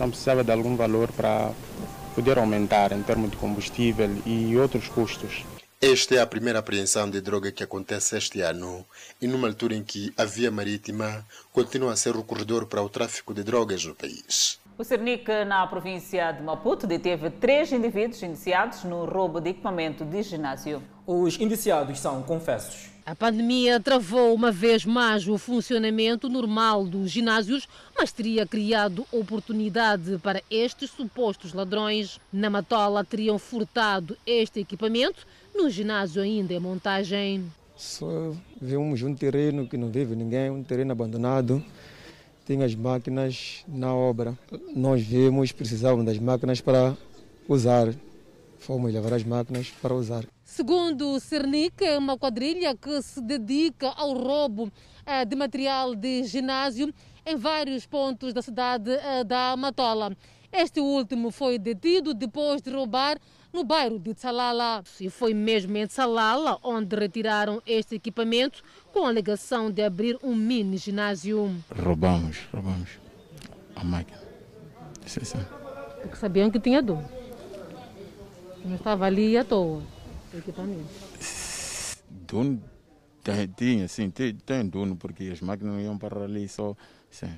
Então precisava de algum valor para poder aumentar em termos de combustível e outros custos. Esta é a primeira apreensão de droga que acontece este ano e numa altura em que a via marítima continua a ser o corredor para o tráfico de drogas no país. O Cernic, na província de Maputo, deteve três indivíduos indiciados no roubo de equipamento de ginásio. Os indiciados são confessos. A pandemia travou uma vez mais o funcionamento normal dos ginásios, mas teria criado oportunidade para estes supostos ladrões. Na Matola teriam furtado este equipamento, no ginásio ainda em montagem. Só vimos um terreno que não vive ninguém, um terreno abandonado. Tem as máquinas na obra. Nós vimos, precisávamos das máquinas para usar. Fomos levar as máquinas para usar. Segundo o Cernic, é uma quadrilha que se dedica ao roubo de material de ginásio em vários pontos da cidade da Matola. Este último foi detido depois de roubar no bairro de Tsalala. E foi mesmo em Tsalala onde retiraram este equipamento com a alegação de abrir um mini ginásio. Roubamos, roubamos a máquina. Sim, sim. Porque sabiam que tinha dono. Não estava ali à toa equipamento. Dono tinha, sim, tem, tem dono, porque as máquinas não iam para ali só. Sim.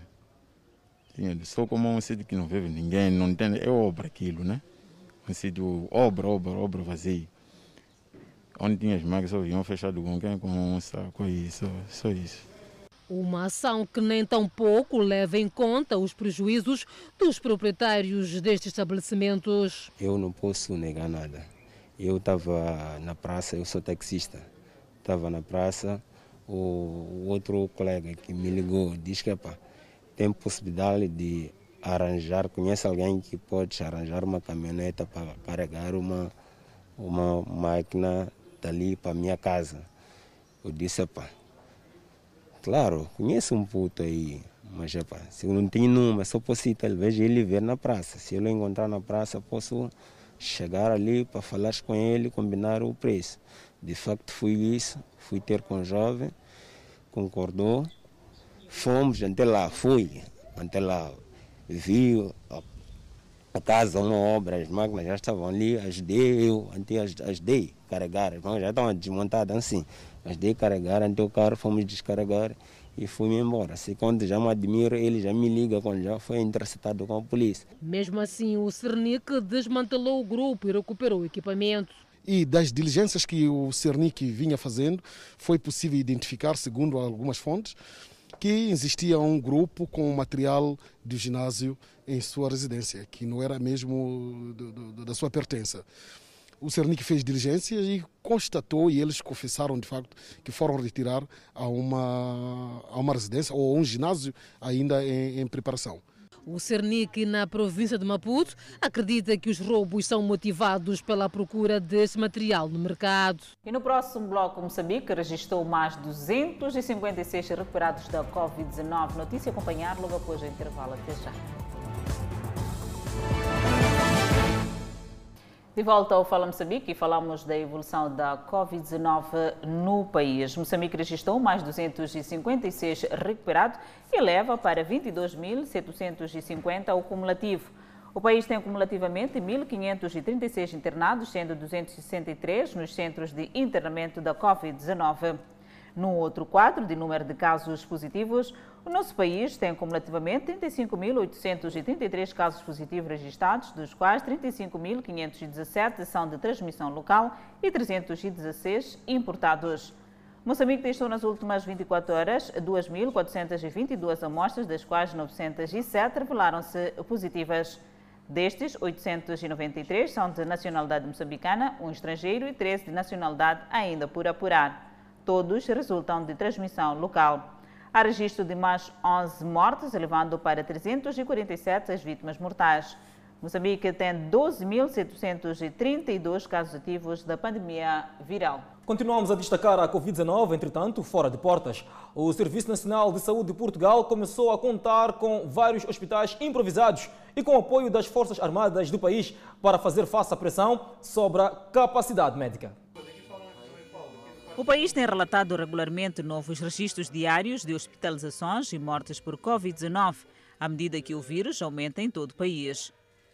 Tinha, só como um sítio que não vive ninguém, não entende, é obra aquilo, né? Um sítio, obra, obra, obra vazio. Onde tinha as máquinas só iam fechado com quem? Com um saco aí, só, só isso. Uma ação que nem tão pouco leva em conta os prejuízos dos proprietários destes estabelecimentos. Eu não posso negar nada. Eu estava na praça, eu sou taxista. Estava na praça, o outro colega que me ligou disse que tem possibilidade de arranjar, conhece alguém que pode arranjar uma caminhoneta para carregar uma, uma máquina dali para minha casa. Eu disse, epa, claro, conheço um puto aí, mas epa, se eu não tenho número, só posso ir talvez ele ver na praça. Se eu encontrar na praça, posso chegar ali para falar com ele, combinar o preço. De facto, fui isso, fui ter com o jovem, concordou, fomos até lá, fui. Até lá, vi a, a casa, uma obra, as máquinas já estavam ali, ajudei eu, até ajudei carregar, as máquinas já estavam desmontadas assim, ajudei carregar, até o carro fomos descarregar e fui embora. Se quando já me admiro, ele já me liga quando já foi interceptado com a polícia. Mesmo assim, o Cernic desmantelou o grupo e recuperou o equipamento. E das diligências que o Cernic vinha fazendo, foi possível identificar, segundo algumas fontes, que existia um grupo com material do ginásio em sua residência, que não era mesmo do, do, da sua pertença. O Cernic fez diligências e constatou, e eles confessaram de facto, que foram retirar a uma, a uma residência ou a um ginásio ainda em, em preparação. O Cernic, na província de Maputo, acredita que os roubos são motivados pela procura desse material no mercado. E no próximo bloco, Moçambique registrou mais 256 recuperados da Covid-19. Notícia a acompanhar logo após o intervalo. Até já. De volta ao Fala Moçambique e falamos da evolução da Covid-19 no país. Moçambique registrou mais 256 recuperados e leva para 22.750 o cumulativo. O país tem cumulativamente 1.536 internados, sendo 263 nos centros de internamento da Covid-19. No outro quadro de número de casos positivos, o nosso país tem cumulativamente 35.833 casos positivos registrados, dos quais 35.517 são de transmissão local e 316 importados. Moçambique testou nas últimas 24 horas 2.422 amostras, das quais 907 revelaram-se positivas. Destes, 893 são de nacionalidade moçambicana, um estrangeiro e 13 de nacionalidade ainda por apurar. Todos resultam de transmissão local. Há registro de mais 11 mortes, elevando para 347 as vítimas mortais. Moçambique tem 12.732 casos ativos da pandemia viral. Continuamos a destacar a Covid-19, entretanto, fora de portas. O Serviço Nacional de Saúde de Portugal começou a contar com vários hospitais improvisados e com o apoio das Forças Armadas do país para fazer face à pressão sobre a capacidade médica. O país tem relatado regularmente novos registros diários de hospitalizações e mortes por Covid-19, à medida que o vírus aumenta em todo o país.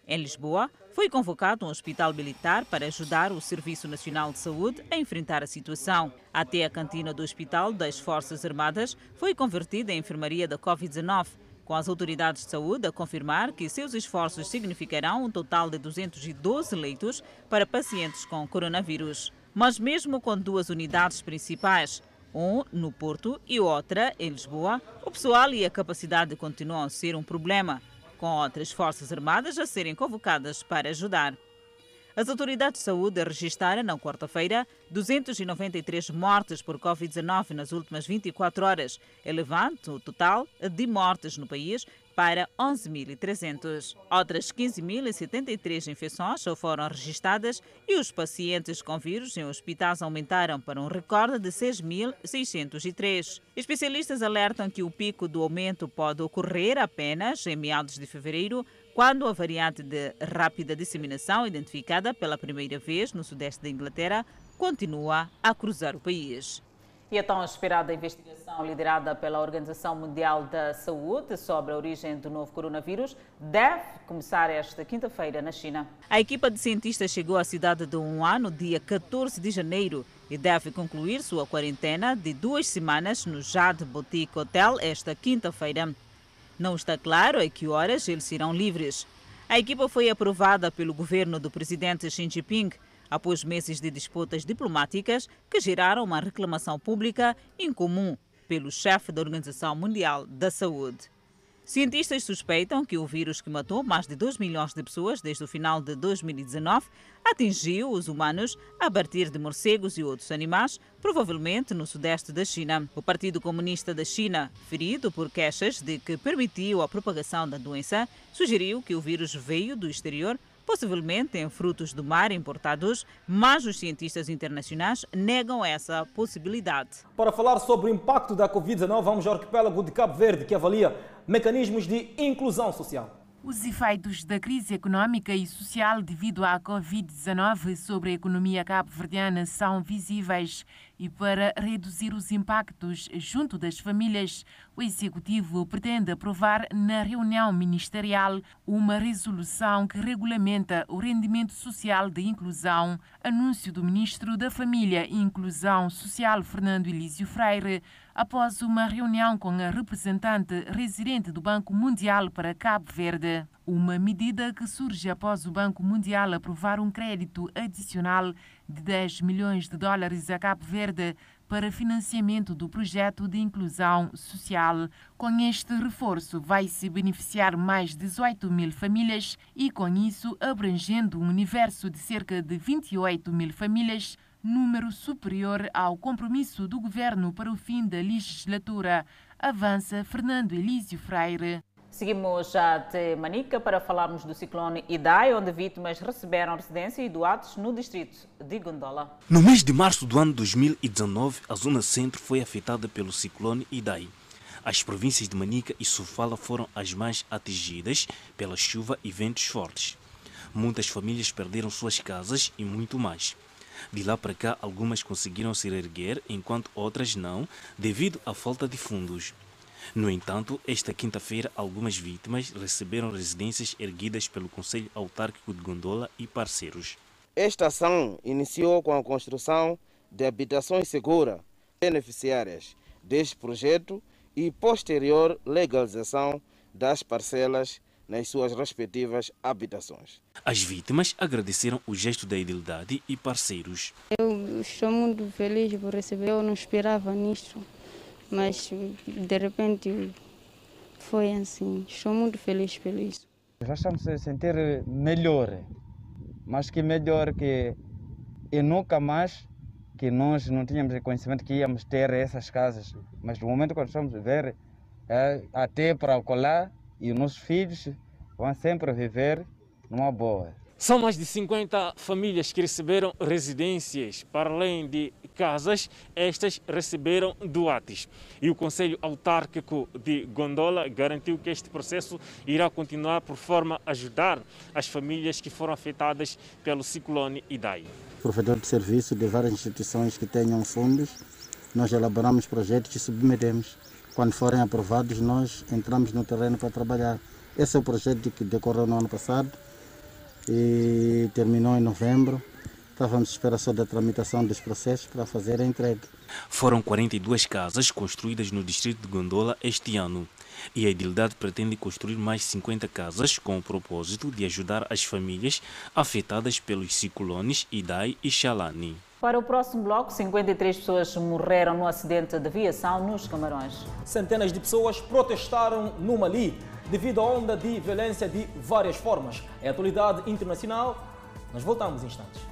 Em Lisboa, foi convocado um hospital militar para ajudar o Serviço Nacional de Saúde a enfrentar a situação. Até a cantina do Hospital das Forças Armadas foi convertida em enfermaria da Covid-19, com as autoridades de saúde a confirmar que seus esforços significarão um total de 212 leitos para pacientes com coronavírus. Mas mesmo com duas unidades principais, um no Porto e outra em Lisboa, o pessoal e a capacidade continuam a ser um problema, com outras forças armadas a serem convocadas para ajudar. As autoridades de saúde registraram na quarta-feira 293 mortes por Covid-19 nas últimas 24 horas, elevando o total de mortes no país para 11.300. Outras 15.073 infecções foram registradas e os pacientes com vírus em hospitais aumentaram para um recorde de 6.603. Especialistas alertam que o pico do aumento pode ocorrer apenas em meados de fevereiro, quando a variante de rápida disseminação, identificada pela primeira vez no sudeste da Inglaterra, continua a cruzar o país. E a tão esperada investigação liderada pela Organização Mundial da Saúde sobre a origem do novo coronavírus deve começar esta quinta-feira na China. A equipa de cientistas chegou à cidade de Wuhan no dia 14 de janeiro e deve concluir sua quarentena de duas semanas no Jade Boutique Hotel esta quinta-feira. Não está claro a que horas eles irão livres. A equipa foi aprovada pelo governo do presidente Xi Jinping após meses de disputas diplomáticas que geraram uma reclamação pública incomum pelo chefe da Organização Mundial da Saúde. Cientistas suspeitam que o vírus que matou mais de 2 milhões de pessoas desde o final de 2019 atingiu os humanos a partir de morcegos e outros animais, provavelmente no sudeste da China. O Partido Comunista da China, ferido por queixas de que permitiu a propagação da doença, sugeriu que o vírus veio do exterior possivelmente em frutos do mar importados, mas os cientistas internacionais negam essa possibilidade. Para falar sobre o impacto da Covid-19, vamos ao arquipélago de Cabo Verde, que avalia mecanismos de inclusão social. Os efeitos da crise econômica e social devido à Covid-19 sobre a economia cabo-verdiana são visíveis e para reduzir os impactos junto das famílias, o Executivo pretende aprovar na reunião ministerial uma resolução que regulamenta o rendimento social de inclusão. Anúncio do Ministro da Família e Inclusão Social, Fernando Elísio Freire, após uma reunião com a representante residente do Banco Mundial para Cabo Verde. Uma medida que surge após o Banco Mundial aprovar um crédito adicional de 10 milhões de dólares a Cabo Verde para financiamento do projeto de inclusão social. Com este reforço, vai-se beneficiar mais 18 mil famílias e, com isso, abrangendo um universo de cerca de 28 mil famílias, número superior ao compromisso do governo para o fim da legislatura, avança Fernando Elísio Freire. Seguimos até Manica para falarmos do ciclone Idai, onde vítimas receberam residência e doados no distrito de Gondola. No mês de março do ano 2019, a zona centro foi afetada pelo ciclone Idai. As províncias de Manica e Sofala foram as mais atingidas pela chuva e ventos fortes. Muitas famílias perderam suas casas e muito mais. De lá para cá, algumas conseguiram se erguer, enquanto outras não, devido à falta de fundos. No entanto, esta quinta-feira, algumas vítimas receberam residências erguidas pelo Conselho Autárquico de Gondola e parceiros. Esta ação iniciou com a construção de habitações seguras beneficiárias deste projeto e posterior legalização das parcelas nas suas respectivas habitações. As vítimas agradeceram o gesto da idilidade e parceiros. Eu estou muito feliz por receber, eu não esperava nisto, mas de repente foi assim. Estou muito feliz por isso. Já estamos a sentir melhor, mas que melhor que e nunca mais que nós não tínhamos conhecimento que íamos ter essas casas, mas no momento que nós estamos a ver, é, até para colar e os nossos filhos vão sempre viver numa boa. São mais de 50 famílias que receberam residências, para além de casas, estas receberam doates. E o Conselho Autárquico de Gondola garantiu que este processo irá continuar por forma a ajudar as famílias que foram afetadas pelo ciclone Idai. Provedor de serviço de várias instituições que tenham fundos, nós elaboramos projetos e submetemos. Quando forem aprovados, nós entramos no terreno para trabalhar. Esse é o projeto que decorreu no ano passado e terminou em novembro. Estávamos à espera só da tramitação dos processos para fazer a entrega. Foram 42 casas construídas no distrito de Gondola este ano e a Idilidade pretende construir mais 50 casas com o propósito de ajudar as famílias afetadas pelos ciclones Idai e Xalani. Para o próximo bloco, 53 pessoas morreram no acidente de aviação nos Camarões. Centenas de pessoas protestaram no Mali devido à onda de violência de várias formas. É atualidade internacional. Nós voltamos em instantes.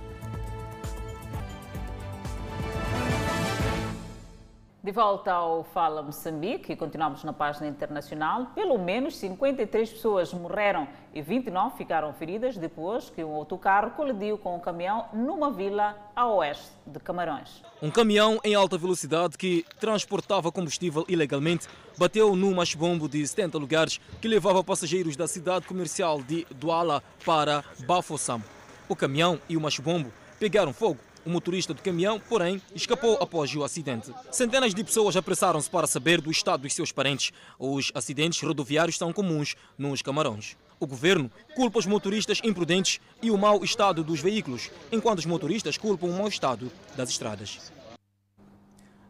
De volta ao Fala Moçambique, continuamos na página internacional. Pelo menos 53 pessoas morreram e 29 ficaram feridas depois que um autocarro colidiu com um caminhão numa vila a oeste de Camarões. Um caminhão em alta velocidade que transportava combustível ilegalmente bateu num machibombo de 70 lugares que levava passageiros da cidade comercial de Douala para Bafossam. O caminhão e o machibombo pegaram fogo o motorista do caminhão, porém, escapou após o acidente. Centenas de pessoas apressaram-se para saber do estado dos seus parentes. Os acidentes rodoviários são comuns nos Camarões. O governo culpa os motoristas imprudentes e o mau estado dos veículos, enquanto os motoristas culpam o mau estado das estradas.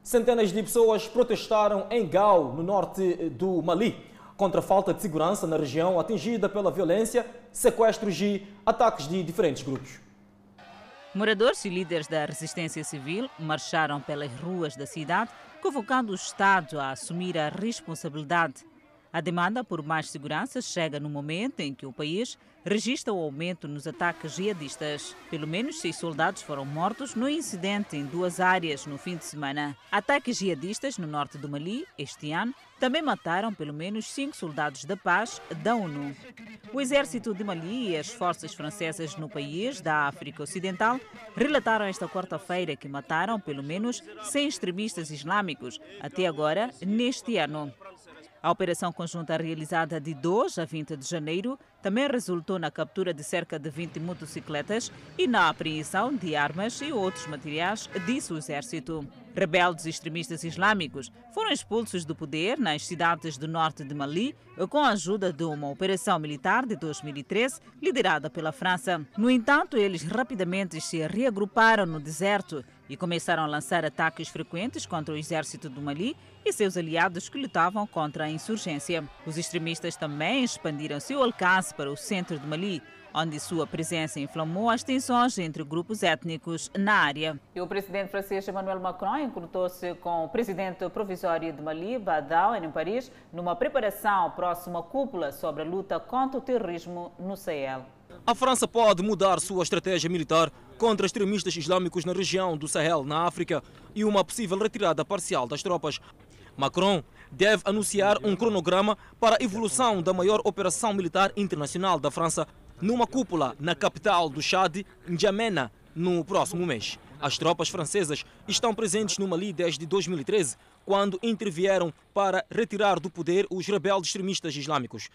Centenas de pessoas protestaram em Gao, no norte do Mali, contra a falta de segurança na região atingida pela violência, sequestros e ataques de diferentes grupos. Moradores e líderes da resistência civil marcharam pelas ruas da cidade, convocando o Estado a assumir a responsabilidade. A demanda por mais segurança chega no momento em que o país registra o aumento nos ataques jihadistas. Pelo menos seis soldados foram mortos no incidente em duas áreas no fim de semana. Ataques jihadistas no norte do Mali, este ano, também mataram pelo menos cinco soldados da paz da ONU. O exército de Mali e as forças francesas no país da África Ocidental relataram esta quarta-feira que mataram pelo menos 100 extremistas islâmicos até agora neste ano. A operação conjunta realizada de 2 a 20 de janeiro também resultou na captura de cerca de 20 motocicletas e na apreensão de armas e outros materiais, disse o exército. Rebeldes extremistas islâmicos foram expulsos do poder nas cidades do norte de Mali com a ajuda de uma operação militar de 2013 liderada pela França. No entanto, eles rapidamente se reagruparam no deserto e começaram a lançar ataques frequentes contra o exército do Mali e seus aliados que lutavam contra a insurgência. Os extremistas também expandiram seu alcance para o centro de Mali, onde sua presença inflamou as tensões entre grupos étnicos na área. E o presidente francês Emmanuel Macron encontrou-se com o presidente provisório de Mali, Badal, em Paris, numa preparação à próxima cúpula sobre a luta contra o terrorismo no Sahel. A França pode mudar sua estratégia militar contra extremistas islâmicos na região do Sahel, na África, e uma possível retirada parcial das tropas. Macron deve anunciar um cronograma para a evolução da maior operação militar internacional da França numa cúpula na capital do Chad, N'Djamena, no próximo mês. As tropas francesas estão presentes no Mali desde 2013, quando intervieram para retirar do poder os rebeldes extremistas islâmicos.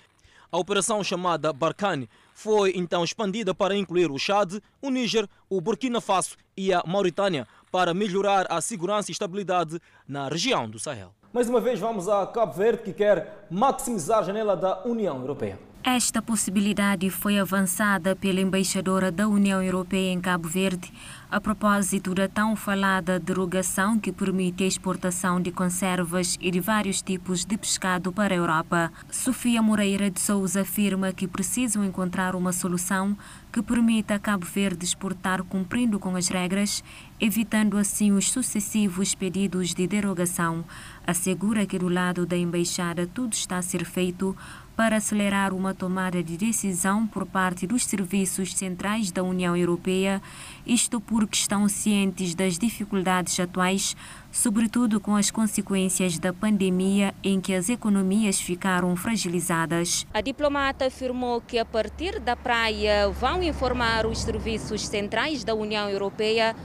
A operação chamada Barkhane foi então expandida para incluir o Chad, o Níger, o Burkina Faso e a Mauritânia para melhorar a segurança e estabilidade na região do Sahel. Mais uma vez vamos a Cabo Verde que quer maximizar a janela da União Europeia. Esta possibilidade foi avançada pela embaixadora da União Europeia em Cabo Verde a propósito da tão falada derogação que permite a exportação de conservas e de vários tipos de pescado para a Europa. Sofia Moreira de Souza afirma que precisam encontrar uma solução que permita a Cabo Verde exportar cumprindo com as regras, evitando assim os sucessivos pedidos de derogação. Assegura que do lado da embaixada tudo está a ser feito para acelerar uma tomada de decisão por parte dos serviços centrais da União Europeia, isto porque estão cientes das dificuldades atuais, sobretudo com as consequências da pandemia em que as economias ficaram fragilizadas. A diplomata afirmou que a partir da praia vão informar os serviços centrais da União Europeia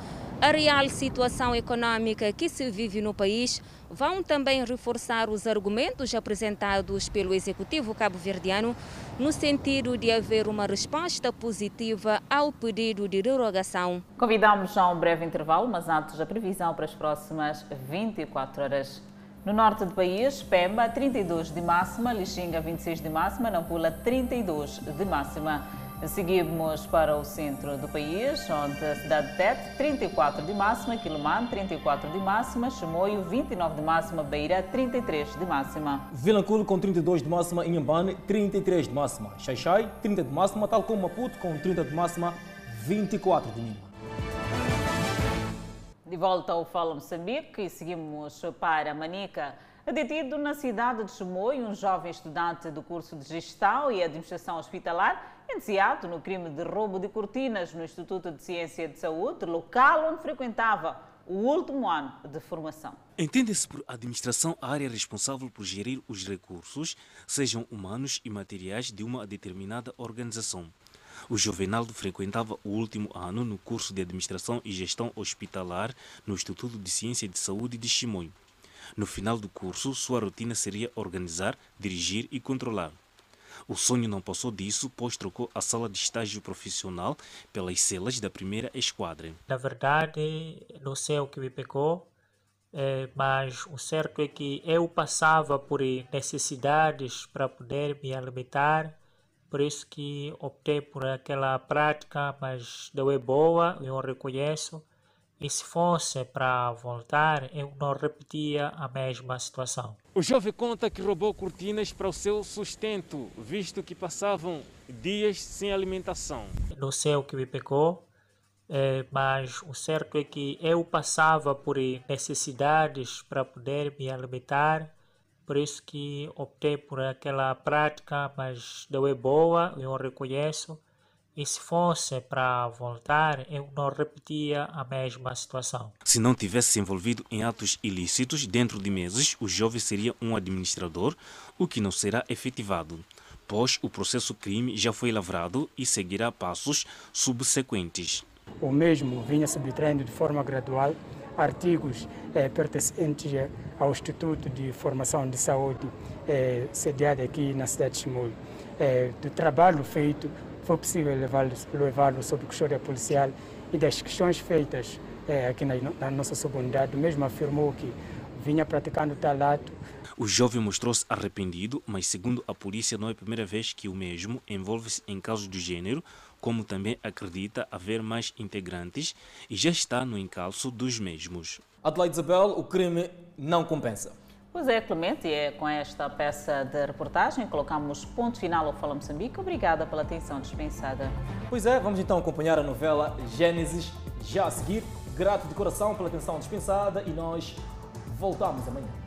a real situação econômica que se vive no país vão também reforçar os argumentos apresentados pelo executivo cabo-verdiano no sentido de haver uma resposta positiva ao pedido de derogação. Convidamos a um breve intervalo, mas antes a previsão para as próximas 24 horas. No norte do país, Pemba 32 de máxima, Lixinga 26 de máxima, Nampula 32 de máxima. Seguimos para o centro do país, onde a cidade de Tete, 34 de máxima, Quilomane, 34 de máxima, Chimoio, 29 de máxima, Beira, 33 de máxima. Vilanculo com 32 de máxima, Inhambane, 33 de máxima, Xaixai, 30 de máxima, tal como Maputo, com 30 de máxima, 24 de mínima. De volta ao Fala Moçambique e seguimos para Manica. Detido na cidade de Chimoio, um jovem estudante do curso de Gestão e Administração Hospitalar, indiciado no crime de roubo de cortinas no Instituto de Ciência de Saúde, local onde frequentava o último ano de formação. Entende-se por administração a área responsável por gerir os recursos, sejam humanos e materiais, de uma determinada organização. O Jovenaldo frequentava o último ano no curso de Administração e Gestão Hospitalar no Instituto de Ciência de Saúde de Chimoio. No final do curso, sua rotina seria organizar, dirigir e controlar. O sonho não passou disso, pois trocou a sala de estágio profissional pelas celas da primeira esquadra. Na verdade, não sei o que me pegou, é, mas o certo é que eu passava por necessidades para poder me alimentar, por isso que optei por aquela prática, mas não é boa, eu reconheço. E se fosse para voltar, eu não repetia a mesma situação. O jovem conta que roubou cortinas para o seu sustento, visto que passavam dias sem alimentação. Não sei o que me pegou, é, mas o certo é que eu passava por necessidades para poder me alimentar, por isso que optei por aquela prática, mas não é boa, eu reconheço. E se fosse para voltar, eu não repetia a mesma situação. Se não tivesse se envolvido em atos ilícitos, dentro de meses, o jovem seria um administrador, o que não será efetivado, pois o processo crime já foi lavrado e seguirá passos subsequentes. O mesmo vinha subtraindo de forma gradual artigos eh, pertencentes ao Instituto de Formação de Saúde, eh, sediado aqui na cidade de Chimoio. Eh, do trabalho feito foi possível levá-lo levá sob custódia policial e das questões feitas é, aqui na, na nossa subunidade, mesmo afirmou que vinha praticando tal ato. O jovem mostrou-se arrependido, mas segundo a polícia não é a primeira vez que o mesmo envolve-se em casos do gênero, como também acredita haver mais integrantes e já está no encalço dos mesmos. Adelaide Isabel, o crime não compensa. Pois é, Clemente, e é com esta peça de reportagem colocamos ponto final ao Fala Moçambique. Obrigada pela atenção dispensada. Pois é, vamos então acompanhar a novela Gênesis já a seguir. Grato de coração pela atenção dispensada e nós voltamos amanhã.